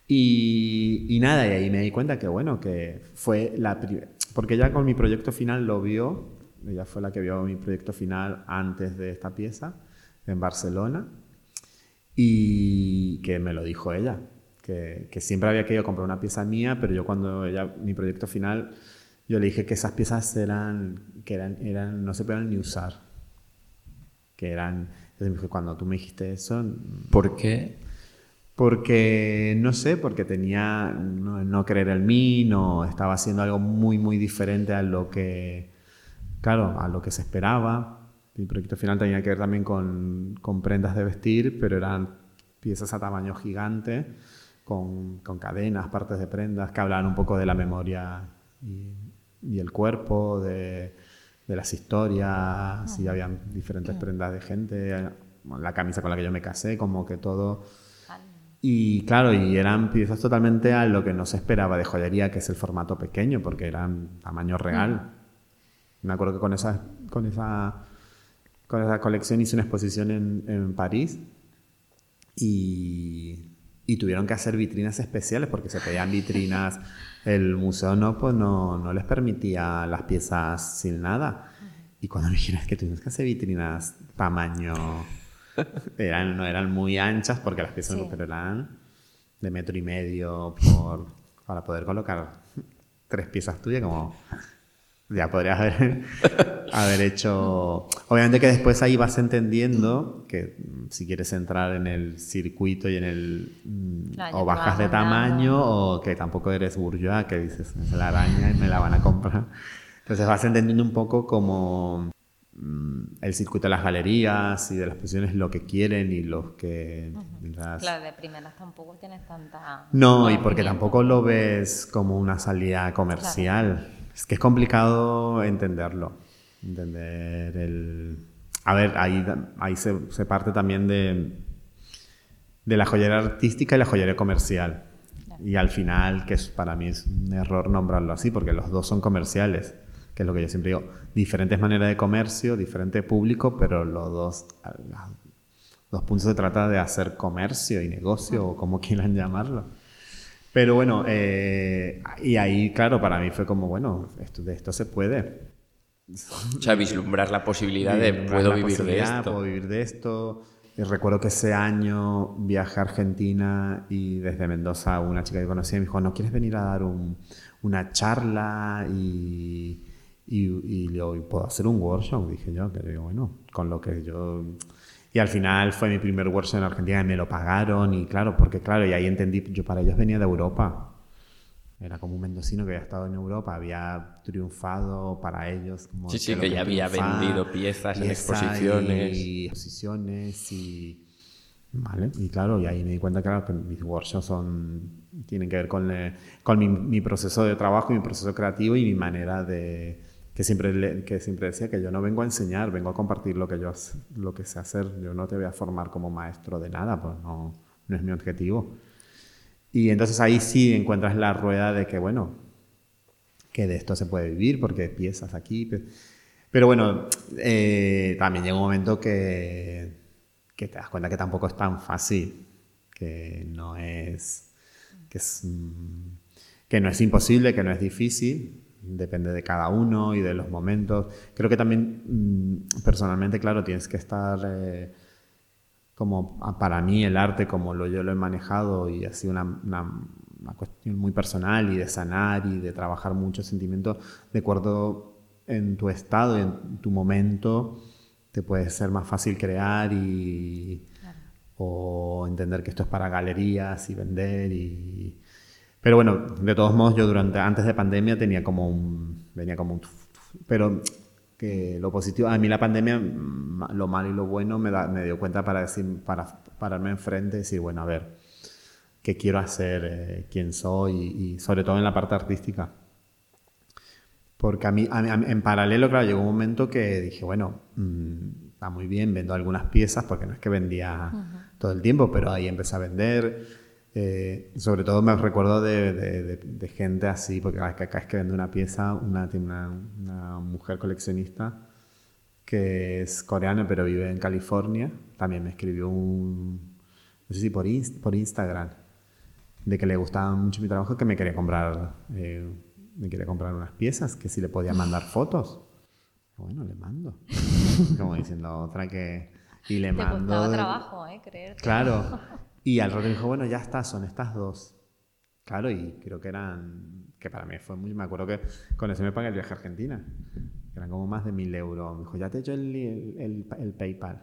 Speaker 3: y, nada, y ahí me di cuenta que bueno, que fue la porque ya con mi proyecto final lo vio, ella fue la que vio mi proyecto final antes de esta pieza en Barcelona y que me lo dijo ella, que, que siempre había querido comprar una pieza mía, pero yo cuando ella, mi proyecto final, yo le dije que esas piezas eran, que eran, eran no se podían ni usar que eran... Entonces cuando tú me dijiste eso...
Speaker 1: ¿Por qué?
Speaker 3: Porque, no sé, porque tenía no, creer en mí, no estaba haciendo algo muy, muy diferente a lo que, claro, a lo que se esperaba. Mi proyecto final tenía que ver también con, con prendas de vestir, pero eran piezas a tamaño gigante, con, con, cadenas, partes de prendas, que hablaban un poco de la memoria y, y el cuerpo, de, de las historias, y habían diferentes prendas de gente, la camisa con la que yo me casé, como que todo... Y claro, y eran piezas totalmente a lo que no se esperaba de joyería, que es el formato pequeño, porque eran tamaño real. Me acuerdo que con esa, con esa, con esa colección hice una exposición en, en París y, y, tuvieron que hacer vitrinas especiales porque se pedían vitrinas el museo no, pues no, no les permitía las piezas sin nada. Y cuando me dijeron que tuvimos que hacer vitrinas tamaño, eran, no eran muy anchas porque las piezas no, pero eran de metro y medio por, para poder colocar tres piezas tuyas como ya podrías haber, haber hecho... Obviamente que después ahí vas entendiendo que mm, si quieres entrar en el circuito y en el... Mm, o bajas de tamaño o que tampoco eres bourgeois, que dices, es la araña y me la van a comprar. Entonces vas entendiendo un poco como mm, el circuito de las galerías y de las posiciones lo que quieren y los que...
Speaker 2: Claro, de primeras tampoco tienes tanta...
Speaker 3: No, y porque tampoco lo ves como una salida comercial. Es que es complicado entenderlo. Entender el. A ver, ahí, ahí se, parte también de, de la joyería artística y la joyería comercial. Y al final, que es, para mí es un error nombrarlo así, porque los dos son comerciales, que es lo que yo siempre digo. Diferentes maneras de comercio, diferente público, pero los dos, los puntos se trata de hacer comercio y negocio, o como quieran llamarlo. Pero bueno, eh, y ahí, claro, para mí fue como, bueno, esto, de esto se puede.
Speaker 1: O sea, vislumbrar la posibilidad de puedo vivir de esto.
Speaker 3: Puedo vivir de esto. Y recuerdo que ese año viajé a Argentina y desde Mendoza una chica que conocí me dijo, ¿no quieres venir a dar un, una charla y, y, y, puedo hacer un workshop? Dije yo, que digo, bueno, con lo que yo y al final fue mi primer workshop en Argentina y me lo pagaron. Y claro, porque claro, y ahí entendí, yo para ellos venía de Europa. Era como un mendocino que había estado en Europa, había triunfado para ellos. Como
Speaker 1: sí, sí, que, ya había vendido piezas, en exposiciones.
Speaker 3: Y exposiciones y... Vale, y claro, y ahí me di cuenta claro, que mis workshops son, tienen que ver con, con mi, mi proceso de trabajo, mi proceso creativo y mi manera de, que siempre, que siempre decía que yo no vengo a enseñar, vengo a compartir lo que yo lo que sé hacer. Yo no te voy a formar como maestro de nada, pues no, no es mi objetivo. Y entonces ahí sí encuentras la rueda de que, bueno, que de esto se puede vivir porque piezas aquí. Pero bueno, eh, también llega un momento que, que, te das cuenta que tampoco es tan fácil, que no es, que es, mm, que no es imposible, que no es difícil, depende de cada uno y de los momentos. Creo que también mm, personalmente, claro, tienes que estar... Eh, como ah, para mí el arte, como lo, yo lo he manejado y ha sido una, una, cuestión muy personal y de sanar y de trabajar muchos sentimientos, de acuerdo en tu estado y en tu momento, te puede ser más fácil crear y, o entender que esto es para galerías y vender y... Pero bueno, de todos modos yo durante antes de pandemia tenía como un venía como un pero que lo positivo, a mí la pandemia, mm, lo malo y lo bueno me, da, me dio cuenta para, decir, para pararme enfrente y decir, bueno, a ver, ¿qué quiero hacer? Eh, ¿Quién soy? Y, sobre todo en la parte artística. Porque a mí, en paralelo, claro, llegó un momento que dije, bueno, mm, está muy bien, vendo algunas piezas, porque no es que vendía todo el tiempo, pero ahí empecé a vender eh, sobre todo me recuerdo de, gente así, porque acá es que vende una pieza, una, una, mujer coleccionista que es coreana pero vive en California. También me escribió un, no sé si por, por Instagram, de que le gustaba mucho mi trabajo, que me quería comprar, eh, me quería comprar unas piezas, que si le podía mandar fotos. Bueno, le mando. Como diciendo otra que... Y le
Speaker 2: Te
Speaker 3: mando...
Speaker 2: trabajo, ¿eh? Creerte.
Speaker 3: Claro. Y al rato dijo, bueno, ya está, son estas dos. Claro, y creo que eran, que para mí fue muy, me acuerdo que con eso me pagué el viaje a Argentina, que eran como más de mil euros. Me dijo, ya te he hecho el, el, el, PayPal.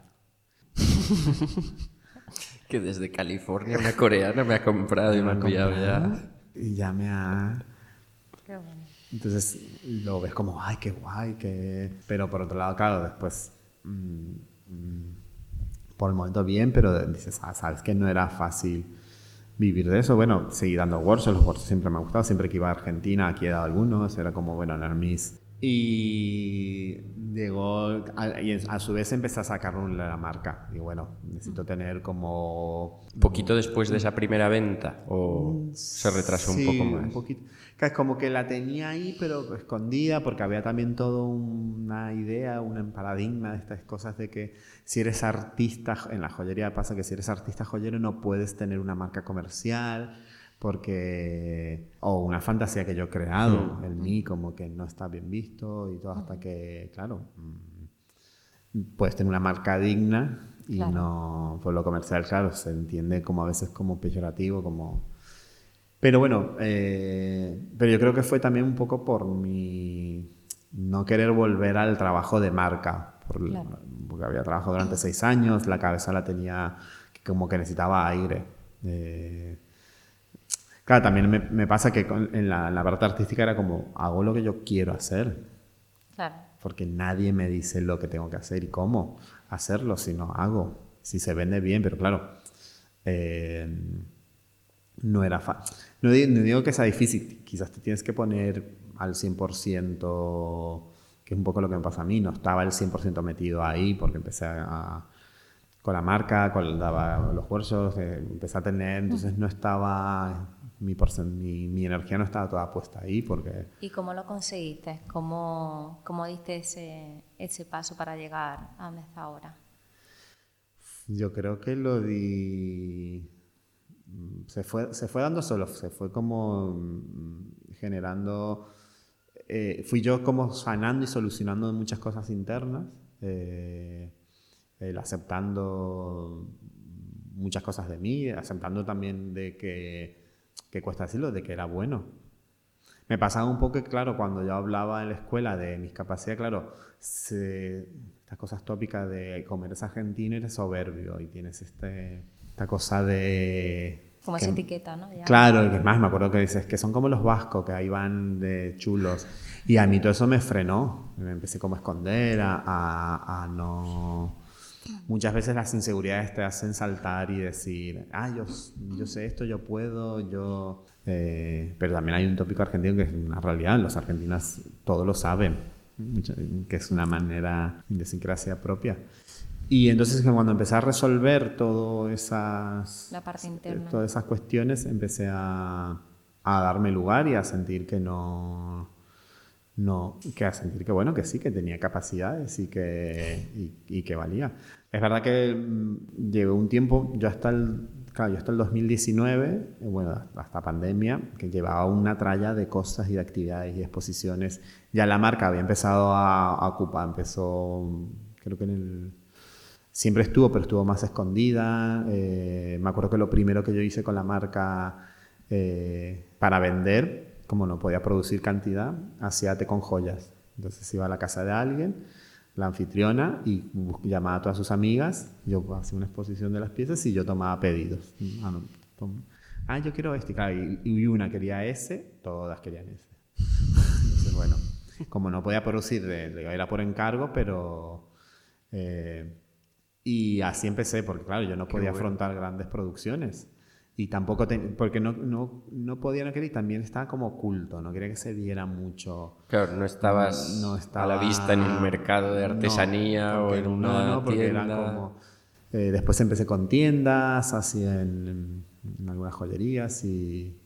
Speaker 1: que desde California una coreana me ha comprado y me ha enviado ya.
Speaker 3: Y ya me ha... Qué bueno. Entonces lo ves como, ay, qué guay, que... Pero por otro lado, claro, después... Mmm, por el momento bien, pero dices, ah, sabes que no era fácil vivir de eso. Bueno, seguí dando workshops, los workshops siempre me han gustado, siempre que iba a Argentina, aquí he dado algunos, era como, bueno, en mis... Y llegó, y a su vez empecé a sacar la marca. Y bueno, necesito tener como...
Speaker 1: ¿Poquito después de esa primera venta? ¿O se retrasó un poco más?
Speaker 3: Un poquito es como que la tenía ahí, pero escondida, porque había también toda una idea, un paradigma de estas cosas de que si eres artista, en la joyería pasa que si eres artista joyero no puedes tener una marca comercial, porque, o una fantasía que yo he creado, mm. el mí, como que no está bien visto y todo, hasta que, claro, mm, puedes tener una marca digna y no, por lo comercial, claro, se entiende como a veces como peyorativo, como pero bueno, eh, pero yo creo que fue también un poco por mi no querer volver al trabajo de marca, porque había trabajado durante seis años, la cabeza la tenía como que necesitaba aire. Eh, claro, también me, pasa que en, la, parte artística era como, hago lo que yo quiero hacer. Claro. Porque nadie me dice lo que tengo que hacer y cómo hacerlo, si no hago. Si se vende bien, pero claro. Eh, no era fácil. No, digo que sea difícil, quizás te tienes que poner al 100%, que es un poco lo que me pasa a mí, no estaba el 100% metido ahí porque empecé a, con la marca, con daba los cursos, eh, empecé a tener, entonces no estaba, mi, mi, mi, energía no estaba toda puesta ahí porque...
Speaker 2: ¿Y cómo lo conseguiste? ¿Cómo, cómo diste ese, ese paso para llegar a donde está ahora?
Speaker 3: Yo creo que lo di se fue, se fue dando solo, se fue como mm, generando, eh, fui yo como sanando y solucionando muchas cosas internas, eh, aceptando muchas cosas de mí, aceptando también de que, que cuesta decirlo, de que era bueno. Me pasaba un poco que, claro, cuando yo hablaba en la escuela de mis capacidades, claro, estas cosas tópicas de comer es argentino, eres soberbio y tienes este esta cosa de...
Speaker 2: Como esa etiqueta, ¿no?
Speaker 3: Claro, que más me acuerdo que dices que son como los vascos, que ahí van de chulos. Y a mí todo eso me frenó. Me empecé como a esconder, a, a, no... Muchas veces las inseguridades te hacen saltar y decir, ah, yo, yo sé esto, yo puedo, yo... Eh, pero también hay un tópico argentino que es una realidad, los argentinos todos lo saben, que es una manera de idiosincrasia propia. Y entonces cuando empecé a resolver todo esas,
Speaker 2: La parte interna.
Speaker 3: todas esas cuestiones, empecé a, a darme lugar y a sentir que no, no, que a sentir que bueno, que sí, que tenía capacidades y que, y, que valía. Es verdad que mm, llevé un tiempo, yo hasta el, claro, yo hasta el 2019, eh, bueno, hasta pandemia, que llevaba una tralla de cosas y de actividades y exposiciones. Ya la marca había empezado a, a ocupar, empezó, creo que en el siempre estuvo, pero estuvo más escondida. Eh, me acuerdo que lo primero que yo hice con la marca eh, para vender, como no podía producir cantidad, hacía té con joyas. Entonces iba a la casa de alguien, la anfitriona, y llamaba a todas sus amigas. Yo hacía una exposición de las piezas y yo tomaba pedidos. Ah, no, tom- ah, yo quiero este. Claro, y, una quería ese, todas querían ese. Entonces, bueno, como no podía producir, era por encargo, pero... eh, y así empecé, porque claro, yo no podía afrontar grandes producciones. Y tampoco, ten- porque no, no, no podía, no quería, y también estaba como oculto, no quería que se viera mucho.
Speaker 1: Claro, no estabas
Speaker 3: No
Speaker 1: a
Speaker 3: estaba-
Speaker 1: la vista en un mercado de
Speaker 3: No,
Speaker 1: artesanía o en una
Speaker 3: no, no, porque
Speaker 1: tienda.
Speaker 3: eran como... eh, después empecé con tiendas, así en, en- algunas joyerías y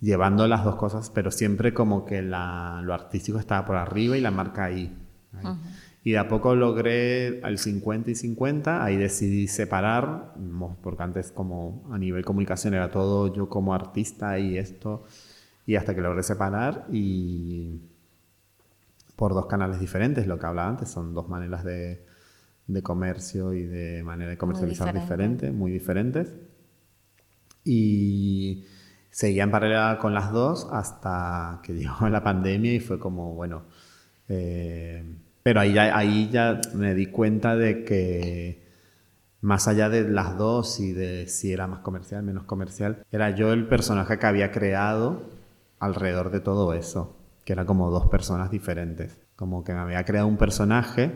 Speaker 3: llevando las dos cosas, pero siempre como que la- lo artístico estaba por arriba y la marca ahí. ahí. Y de a poco logré al 50 y 50, ahí decidí separar, porque antes como a nivel comunicación era todo yo como artista y esto, y hasta que logré separar y por dos canales diferentes, lo que hablaba antes, son dos maneras de, de comercio y de manera de comercializar
Speaker 2: diferente.
Speaker 3: diferentes, muy diferentes. Y seguía en paralela con las dos hasta que llegó la pandemia y fue como, bueno, eh, pero ahí ya, ahí ya me di cuenta de que más allá de las dos y de si era más comercial, menos comercial, era yo el personaje que había creado alrededor de todo eso, que era como dos personas diferentes, como que me había creado un personaje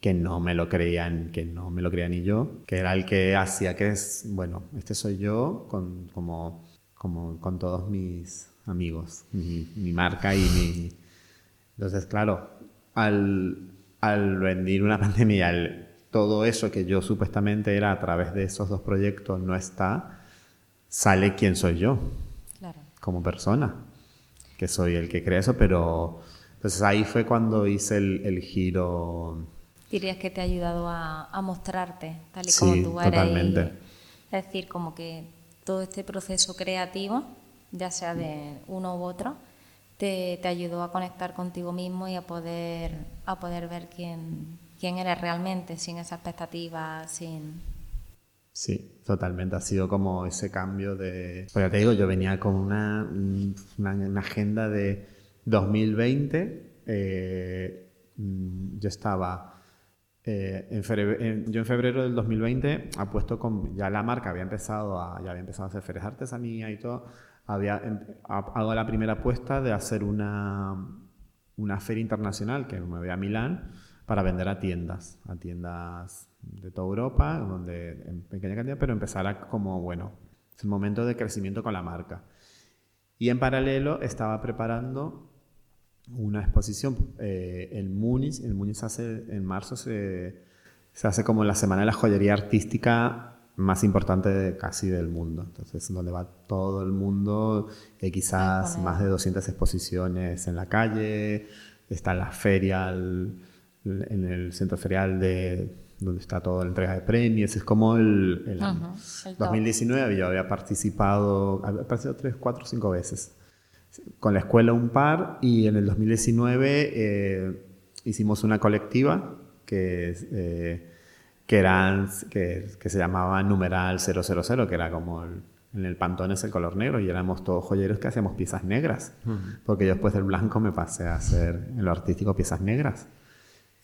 Speaker 3: que no me lo creían, que no me lo creía ni yo, que era el que hacía que es, bueno, este soy yo con, como, como con todos mis amigos, mi, mi marca y mi... Entonces, claro, al, al venir una pandemia, al- todo eso que yo supuestamente era a través de esos dos proyectos no está, sale quién soy yo
Speaker 2: Claro.
Speaker 3: como persona, que soy el que crea eso, pero entonces ahí fue cuando hice el, el giro.
Speaker 2: Dirías que te ha ayudado a, a mostrarte tal y
Speaker 3: Sí,
Speaker 2: como tú eres.
Speaker 3: totalmente.
Speaker 2: y- es decir, como que todo este proceso creativo, ya sea de uno u otro, te, te ayudó a conectar contigo mismo y a poder, a poder ver quién, quién eres realmente, sin esa expectativa, sin...
Speaker 3: Sí, totalmente. Ha sido como ese cambio de... Pues ya te digo, yo venía con una, una, una agenda de 2020. eh, mm, yo estaba... eh, en yo en febrero del 2020 apuesto con... Ya la marca había empezado a, ya había empezado a hacer ferias artesanía y todo. Había, em- ha- hago la primera apuesta de hacer una, una feria internacional que me voy a Milán para vender a tiendas, a tiendas de toda Europa, donde en pequeña cantidad, pero empezar a como, bueno, es el momento de crecimiento con la marca. Y en paralelo estaba preparando una exposición eh, en Múnich. En Múnich hace, en marzo se, se hace como la semana de la joyería artística más importante casi del mundo. Entonces, donde va todo el mundo, hay quizás más de 200 exposiciones en la calle, está la feria al- en el centro ferial de donde está toda la entrega de premios, es como el, el año.
Speaker 2: Ujú, el top.
Speaker 3: 2019 yo había participado, había participado tres, cuatro, cinco veces. Con la escuela un par y en el 2019 eh, hicimos una colectiva que, es, eh, que, eran, que, que se llamaba Numeral 000, que era como el, en el pantón es el color negro y éramos todos joyeros que hacíamos piezas negras. Porque yo después del blanco me pasé a hacer en lo artístico piezas negras.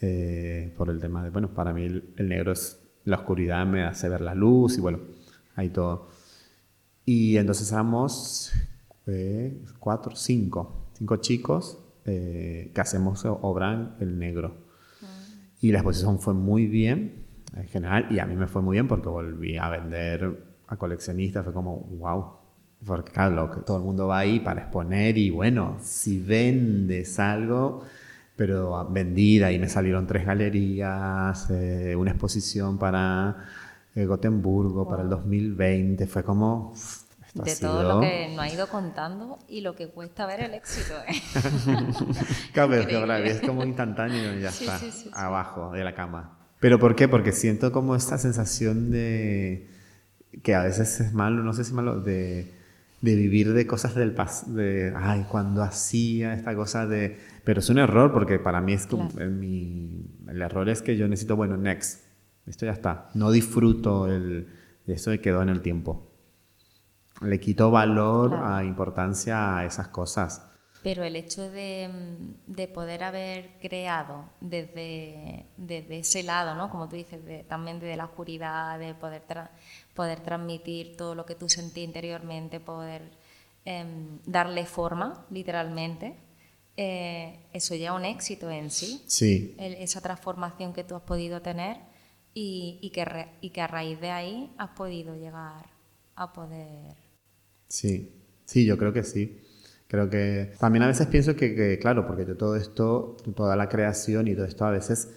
Speaker 3: Eh, por el tema de, bueno, para mí el, el negro es la oscuridad, me hace ver la luz y bueno, ahí todo. Y entonces éramos eh, cuatro, cinco, cinco chicos eh, que hacemos obra en el negro. Y la exposición fue muy bien, en general, y a mí me fue muy bien porque volví a vender a coleccionistas, fue como, wow. Porque claro, lo que todo el mundo va ahí para exponer y bueno, si vendes algo, pero vendida y me salieron tres galerías, eh, una exposición para eh, Gotemburgo para el 2020. Fue como...
Speaker 2: de todo lo que nos ha ido contando y lo que cuesta ver el éxito. ¿eh?
Speaker 3: claro, es como instantáneo y ya está, abajo de la cama. ¿Pero por qué? Porque siento como esta sensación de que a veces es malo, no sé si es malo, de, de vivir de cosas del pasado, de, ay, cuando hacía esta cosa de... Pero es un error porque para mí es como, mi, el error es que yo necesito, bueno, next, esto ya está. No disfruto el, de eso y quedó en el tiempo. Le quito valor a importancia a esas cosas.
Speaker 2: Pero el hecho de, de poder haber creado desde, desde, ese lado, ¿no? como tú dices, también desde la oscuridad, de poder, poder transmitir todo lo que tú sentí interiormente, poder em, darle forma, literalmente, eh, eso ya es un éxito en sí.
Speaker 3: Sí.
Speaker 2: esa transformación que tú has podido tener y, y, que y que a raíz de ahí has podido llegar a poder...
Speaker 3: Sí, sí, yo creo que sí. Creo que también a veces pienso que, claro, porque yo todo esto, toda la creación y todo esto a veces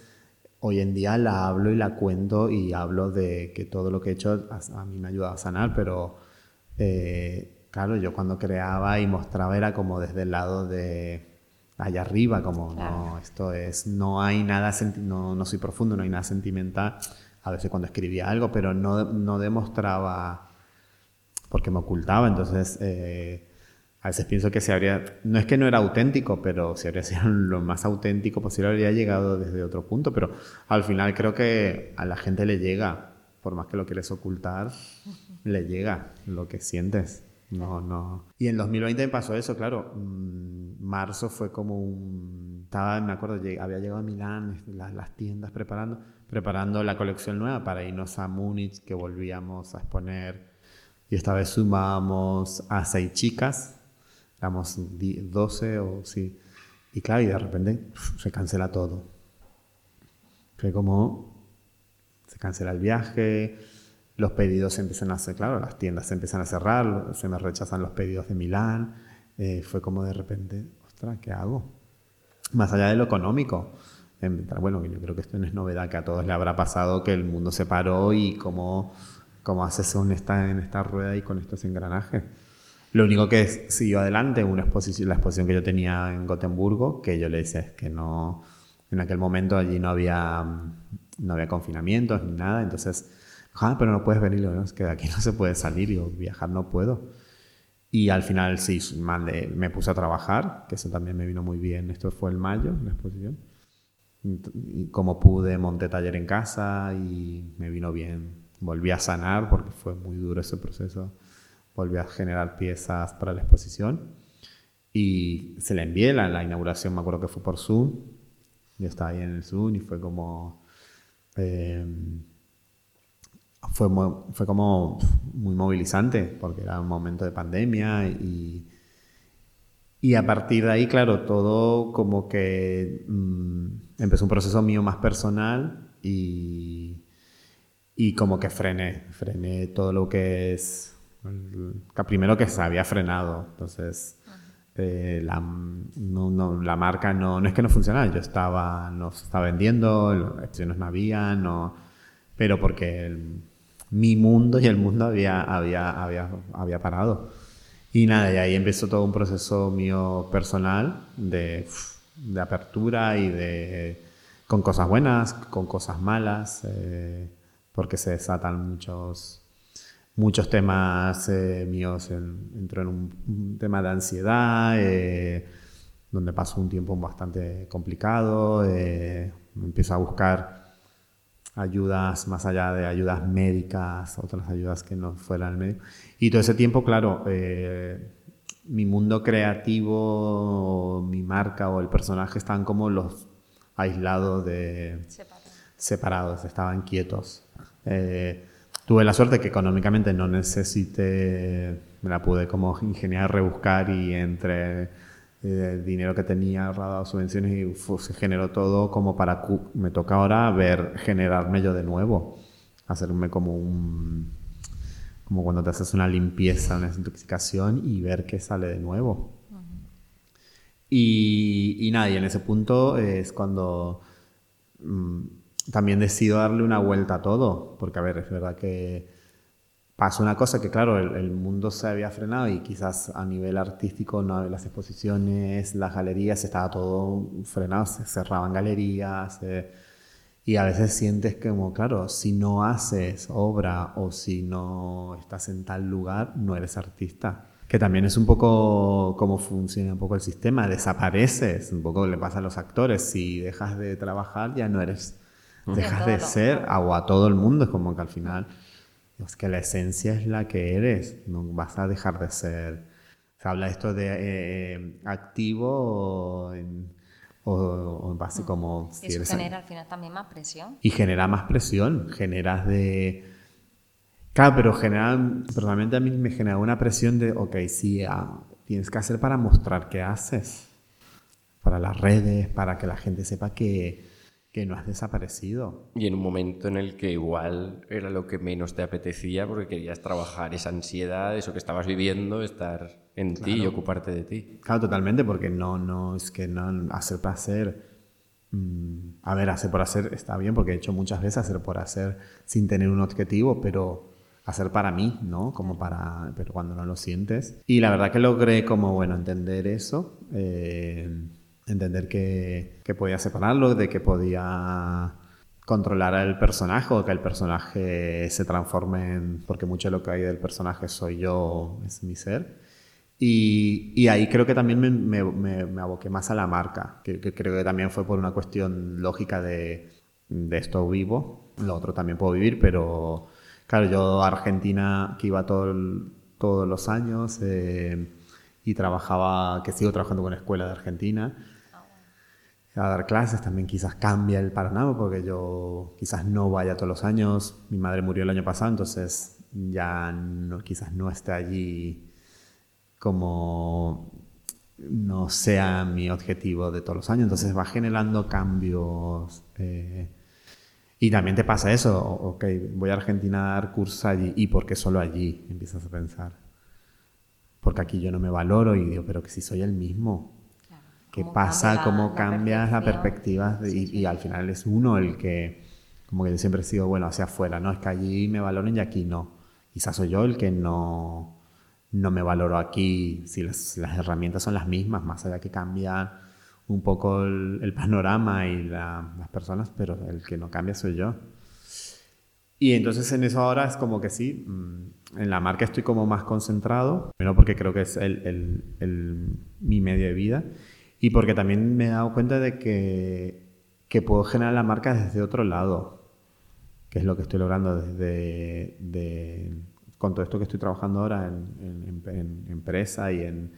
Speaker 3: hoy en día la hablo y la cuento y hablo de que todo lo que he hecho a, mí me ha ayudado a sanar, pero eh, claro, yo cuando creaba y mostraba era como desde el lado de allá arriba, como no, esto es, no hay nada, no, no soy profundo, no hay nada sentimental, a veces cuando escribía algo, pero no, no demostraba porque me ocultaba, entonces... Eh, a veces pienso que se habría, no es que no era auténtico, pero si habría sido lo más auténtico posible, habría llegado desde otro punto. Pero al final creo que a la gente le llega, por más que lo quieres ocultar, le llega lo que sientes. No, no. Y en 2020 pasó eso, claro. Mm, marzo fue como un. Estaba, me acuerdo, había llegado a Milán, las, las tiendas preparando, preparando la colección nueva para irnos a Múnich, que volvíamos a exponer. Y esta vez sumamos a seis chicas éramos 12 o sí. Y claro, y de repente se cancela todo. Fue como, se cancela el viaje, los pedidos se empiezan a hacer, claro, las tiendas se empiezan a cerrar, se me rechazan los pedidos de Milán. Eh, fue como de repente, ostras, ¿qué hago? Más allá de lo económico. Bueno, yo creo que esto no es novedad, que a todos le habrá pasado que el mundo se paró y cómo, cómo haces en esta, en esta rueda y con estos engranajes. Lo único que siguió adelante una exposición, la exposición que yo tenía en Gotemburgo, que yo le decía es que no, en aquel momento allí no había, no había confinamientos ni nada, entonces, ah, pero no puedes venir, es que de aquí no se puede salir, yo viajar no puedo. Y al final sí, mandé, me puse a trabajar, que eso también me vino muy bien, esto fue el mayo, la exposición. Y como pude, monté taller en casa y me vino bien. Volví a sanar porque fue muy duro ese proceso volví a generar piezas para la exposición. Y se la envié, la, la inauguración me acuerdo que fue por Zoom, yo estaba ahí en el Zoom y fue como... Eh, fue, fue como muy movilizante porque era un momento de pandemia y, y a partir de ahí, claro, todo como que mm, empezó un proceso mío más personal y, y como que frené, frené todo lo que es primero que se había frenado, entonces eh, la, no, la, marca no, no es que no funcionara, yo estaba, no estaba vendiendo, las acciones no había, no, pero porque mi mundo y el mundo había, había, había, había parado. Y nada, y ahí empezó todo un proceso mío personal de, de apertura y de con cosas buenas, con cosas malas, eh, porque se desatan muchos muchos temas eh, míos. entro en un, tema de ansiedad, eh, donde paso un tiempo bastante complicado. Eh, empiezo a buscar ayudas más allá de ayudas médicas, otras ayudas que no fueran médico. Y todo ese tiempo, claro, mi mundo creativo, mi marca o el personaje están como los aislados de... Separados, estaban quietos. Tuve la suerte que económicamente no necesité, me la pude como ingeniar, rebuscar y entre el eh, dinero que tenía ahorrado, subvenciones y se generó todo como para, me toca ahora ver, generarme yo de nuevo, hacerme como un, como cuando te haces una limpieza, una desintoxicación y ver qué sale de nuevo. Y, y nada, y en ese punto es cuando mm, también decido darle una vuelta a todo, porque a ver, es verdad que pasó una cosa que claro, el, mundo se había frenado y quizás a nivel artístico no las exposiciones, las galerías, estaba todo frenado, se cerraban galerías y a veces sientes como, claro, si no haces obra o si no estás en tal lugar, no eres artista. Que también es un poco cómo funciona un poco el sistema, desapareces, un poco le pasa a los actores, si dejas de trabajar ya no eres, dejas de ser, o a todo el mundo, es como que al final es que la esencia es la que eres, no vas a dejar de ser. Se habla esto de eh, eh, activo o, en, o, base como...
Speaker 2: Eso genera al final también más presión.
Speaker 3: Y genera más presión, generas de... Claro, pero genera, personalmente a mí me genera una presión de, ok, sí, ah, tienes que hacer para mostrar qué haces, para las redes, para que la gente sepa que, que no has desaparecido.
Speaker 1: Y en un momento en el que igual era lo que menos te apetecía porque querías trabajar esa ansiedad, eso que estabas viviendo, estar en ti y ocuparte de ti.
Speaker 3: Claro, totalmente, porque no, no, es que no, hacer por hacer, mm, a ver, hacer por hacer está bien, porque he hecho muchas veces hacer por hacer sin tener un objetivo, pero hacer para mí, ¿no? Como para, pero cuando no lo sientes. Y la verdad que logré como, bueno, entender eso. Eh, entender que, que, podía separarlo, de que podía controlar al personaje o que el personaje se transforme en... porque mucho de lo que hay del personaje soy yo, es mi ser. Y, y ahí creo que también me, me, me, aboqué más a la marca, que, creo que también fue por una cuestión lógica de, de esto vivo, lo otro también puedo vivir, pero claro, yo a Argentina que iba todo todos los años eh, y trabajaba, que sigo trabajando con la escuela de Argentina, a dar clases, también quizás cambia el panorama porque yo quizás no vaya todos los años, mi madre murió el año pasado, entonces ya quizás no esté allí como no sea mi objetivo de todos los años, entonces va generando cambios. Eh, y también te pasa eso, ok, voy a Argentina a dar cursos allí, ¿y por qué solo allí? Empiezas a pensar. Porque aquí yo no me valoro y digo, pero que si soy el mismo, qué pasa, cómo cambias la perspectiva, y, al final es uno el que, como que yo siempre he sido, bueno, hacia afuera, ¿no? Es que allí me valoren y aquí no. Quizás soy yo el que no, no me valoro aquí, si las, herramientas son las mismas, más allá que cambiar un poco el, panorama y las personas, pero el que no cambia soy yo. Y entonces en eso ahora es como que sí, mm, en la marca estoy como más concentrado, primero porque creo que es el, el, mi medio de vida y porque también me he dado cuenta de que, que puedo generar la marca desde otro lado, que es lo que estoy logrando desde de, con todo esto que estoy trabajando ahora en, en, empresa y en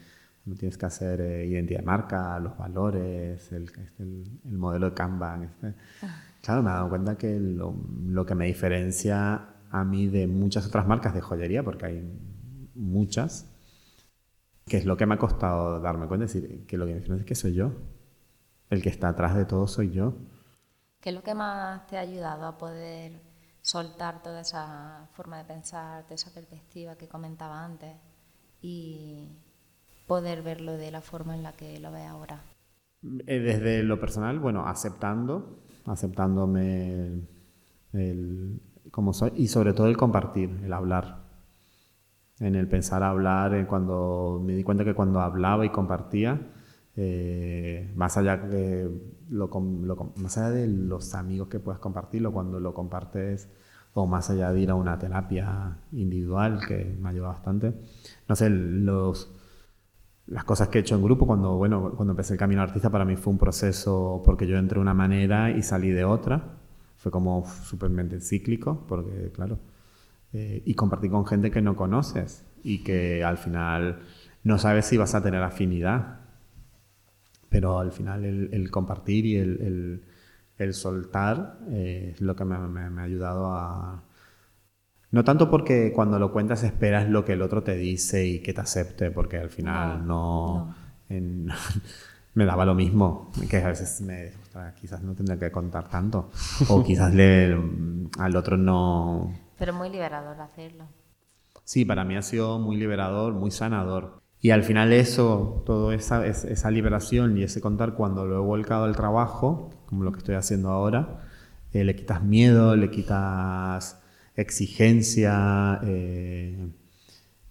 Speaker 3: no tienes que hacer eh, identidad de marca, los valores, el, el, modelo de Kanban. Este. Ah. Claro, me he dado cuenta que lo, lo, que me diferencia a mí de muchas otras marcas de joyería, porque hay muchas, que es lo que me ha costado darme cuenta, decir que lo que me es que soy yo. El que está atrás de todo soy yo.
Speaker 2: ¿Qué es lo que más te ha ayudado a poder soltar toda esa forma de pensar, toda esa perspectiva que comentaba antes y poder verlo de la forma en la que lo ve ahora?
Speaker 3: Eh, desde lo personal, bueno, aceptando, aceptándome como soy y sobre todo el compartir, el hablar en el pensar hablar, en cuando me di cuenta que cuando hablaba y compartía, eh, más, allá de lo, más allá de los amigos que puedas compartirlo, cuando lo compartes, o más allá de ir a una terapia individual, que me ayudado bastante, no sé, los, las cosas que he hecho en grupo, cuando, bueno, cuando empecé el camino artista, para mí fue un proceso porque yo entré de una manera y salí de otra. Fue como súper cíclico, porque claro, eh, y compartir con gente que no conoces y que al final no sabes si vas a tener afinidad. Pero al final el, compartir y el, el, soltar eh, es lo que me, me, ha ayudado a... No tanto porque cuando lo cuentas esperas lo que el otro te dice y que te acepte, porque al final no... me daba lo mismo, que a veces me, quizás no tendría que contar tanto, o quizás le, al otro no,
Speaker 2: pero muy liberador hacerlo.
Speaker 3: Sí, para mí ha sido muy liberador, muy sanador. Y al final eso, toda esa, esa liberación y ese contar cuando lo he volcado al trabajo, como lo que estoy haciendo ahora, eh, le quitas miedo, le quitas exigencia, eh,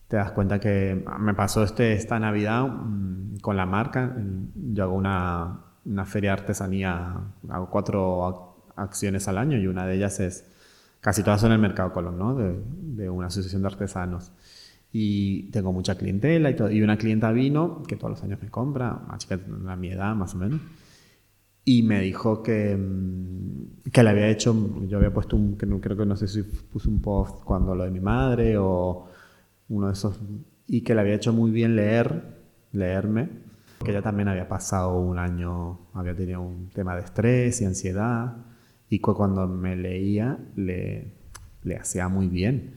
Speaker 3: te das cuenta que me pasó este, esta Navidad mm, con la marca, yo hago una, una feria de artesanía, hago cuatro acciones al año y una de ellas es, casi todas son el Mercado Colón, ¿no? de, una asociación de artesanos y tengo mucha clientela y una clienta vino que todos los años me compra, una chica de mi edad más o menos, y me dijo que, mm, que le había hecho, yo había puesto un, que no, creo que no sé si puse un post cuando lo de mi madre o uno de esos, y que le había hecho muy bien leer, leerme, que ella también había pasado un año, había tenido un tema de estrés y ansiedad, y cuando me leía le, le hacía muy bien.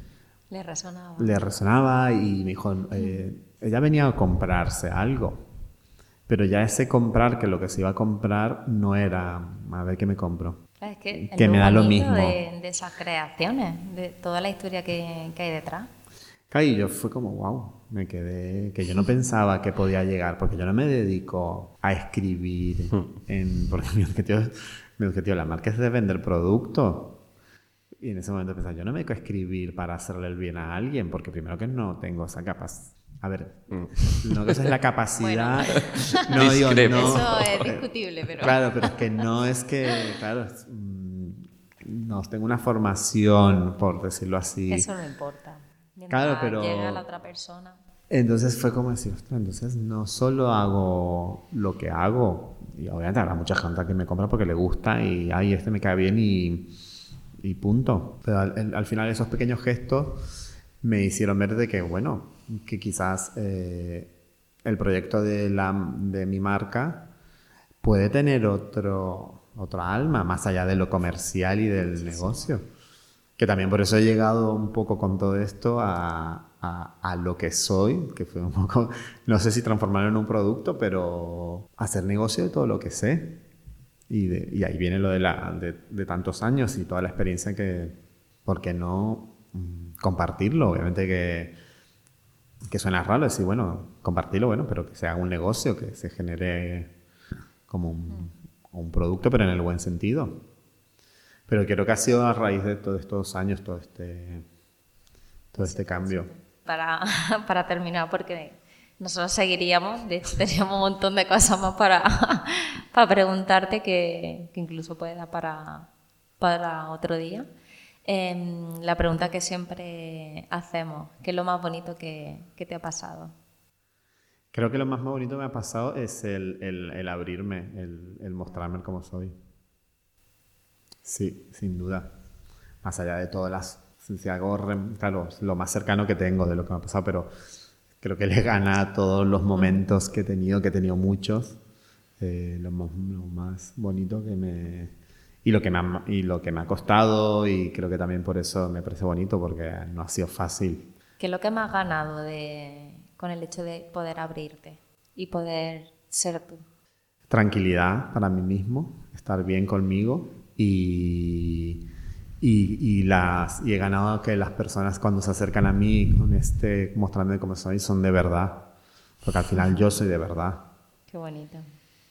Speaker 2: Le resonaba.
Speaker 3: Le resonaba y me dijo, eh, ella venía a comprarse algo, pero ya ese comprar, que lo que se iba a comprar no era, a ver qué me compro.
Speaker 2: Es que, que me da lo mismo. De, de, esas creaciones, de toda la historia que, que hay detrás.
Speaker 3: Y yo fue como, wow, me quedé, que yo no pensaba que podía llegar, porque yo no me dedico a escribir, en, porque mi objetivo, mi objetivo la marca es de vender productos. Y en ese momento pensaba, yo no me dedico a escribir para hacerle el bien a alguien, porque primero que no tengo esa capacidad. A ver, mm. no que esa es la capacidad.
Speaker 2: No digo, no. Eso es discutible, pero.
Speaker 3: Claro, pero es que no es que, claro, mm, no tengo una formación, por decirlo así.
Speaker 2: Eso no importa.
Speaker 3: claro, pero.
Speaker 2: Llega la otra persona.
Speaker 3: Entonces fue como decir, ostras, entonces no solo hago lo que hago, y obviamente habrá mucha gente que me compra porque le gusta y, ay, este me cae bien y y punto. Pero al, final esos pequeños gestos me hicieron ver de que, bueno, que quizás eh, el proyecto de, la, de mi marca puede tener otro, otra alma, más allá de lo comercial y del negocio. Que también por eso he llegado un poco con todo esto a, a, a, lo que soy, que fue un poco, no sé si transformarlo en un producto, pero hacer negocio de todo lo que sé. Y, ahí viene lo de, la, de, tantos años y toda la experiencia que, ¿por qué no mm, compartirlo? Obviamente que, que suena raro decir, bueno, compartirlo, bueno, pero que se haga un negocio, que se genere como un, un producto, pero en el buen sentido. Pero creo que ha sido a raíz de todos estos años todo este, todo este cambio.
Speaker 2: Para, para terminar, porque nosotros seguiríamos, teníamos un montón de cosas más para, para preguntarte que, que, incluso puede dar para, para otro día. Em, la pregunta que siempre hacemos, ¿qué es lo más bonito que, que, te ha pasado?
Speaker 3: Creo que lo más bonito que me ha pasado es el, el, el abrirme, el, el mostrarme como soy. Sí, sin duda. Más allá de todas las... Si hago, claro, lo más cercano que tengo de lo que me ha pasado, pero creo que le gana a todos los momentos que he tenido, que he tenido muchos. Eh, lo, más, bonito que me... Y lo que, me ha, y lo que me ha costado y creo que también por eso me parece bonito porque no ha sido fácil.
Speaker 2: ¿Qué es lo que me ha ganado de, con el hecho de poder abrirte y poder ser tú?
Speaker 3: Tranquilidad para mí mismo, estar bien conmigo y y, las, y he ganado que las personas cuando se acercan a mí con este mostrándome cómo soy son de verdad. Porque al final yo soy de verdad.
Speaker 2: Qué bonito.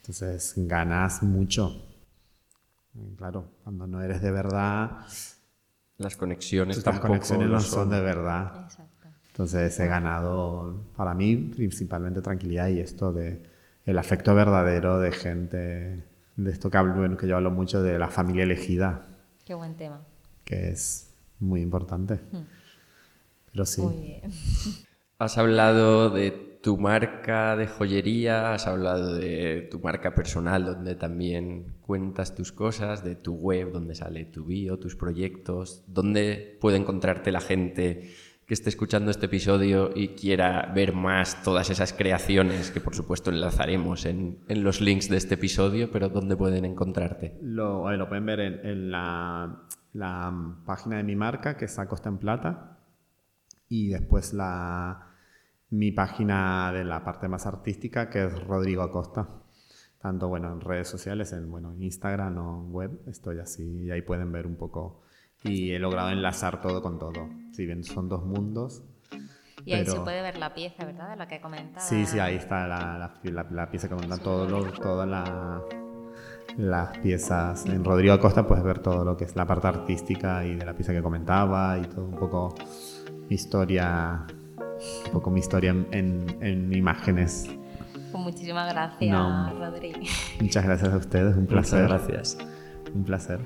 Speaker 3: Entonces ganas mucho. Claro, cuando no eres de verdad.
Speaker 1: Las conexiones
Speaker 3: Las conexiones no son de verdad. Exacto. Entonces he ganado para mí principalmente tranquilidad y esto de el afecto verdadero de gente, de esto que hablo, bueno, que yo hablo mucho de la familia elegida.
Speaker 2: Qué buen tema
Speaker 3: que es muy importante. Hmm. Pero sí.
Speaker 2: Muy bien.
Speaker 1: Has hablado de tu marca de joyería, has hablado de tu marca personal donde también cuentas tus cosas, de tu web donde sale tu bio, tus proyectos, dónde puede encontrarte la gente que esté escuchando este episodio y quiera ver más todas esas creaciones que por supuesto enlazaremos en, en los links de este episodio, pero ¿dónde pueden encontrarte?
Speaker 3: Lo, pueden ver en, en la la página de mi marca, que es Acosta en Plata, y después la, mi página de la parte más artística, que es Rodrigo Acosta. Tanto bueno, en redes sociales, en bueno, Instagram o web, estoy así y ahí pueden ver un poco. Y he logrado enlazar todo con todo. Si bien son dos mundos,
Speaker 2: Y ahí se puede ver la pieza, ¿verdad? De la que comentaba.
Speaker 3: Sí, sí, ahí está la, la, pieza que comenta todas las piezas. En Rodrigo Acosta puedes ver todo lo que es la parte artística y de la pieza que comentaba y todo un poco mi historia, un poco mi historia en, en, imágenes.
Speaker 2: Pues muchísimas gracias, Rodrigo.
Speaker 3: Muchas gracias a ustedes, un placer.
Speaker 1: Muchas gracias.
Speaker 3: Un placer.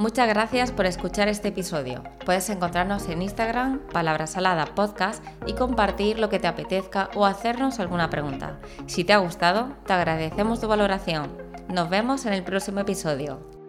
Speaker 2: Muchas gracias por escuchar este episodio. Puedes encontrarnos en Instagram, Palabra Salada Podcast, y compartir lo que te apetezca o hacernos alguna pregunta. Si te ha gustado, te agradecemos tu valoración. Nos vemos en el próximo episodio.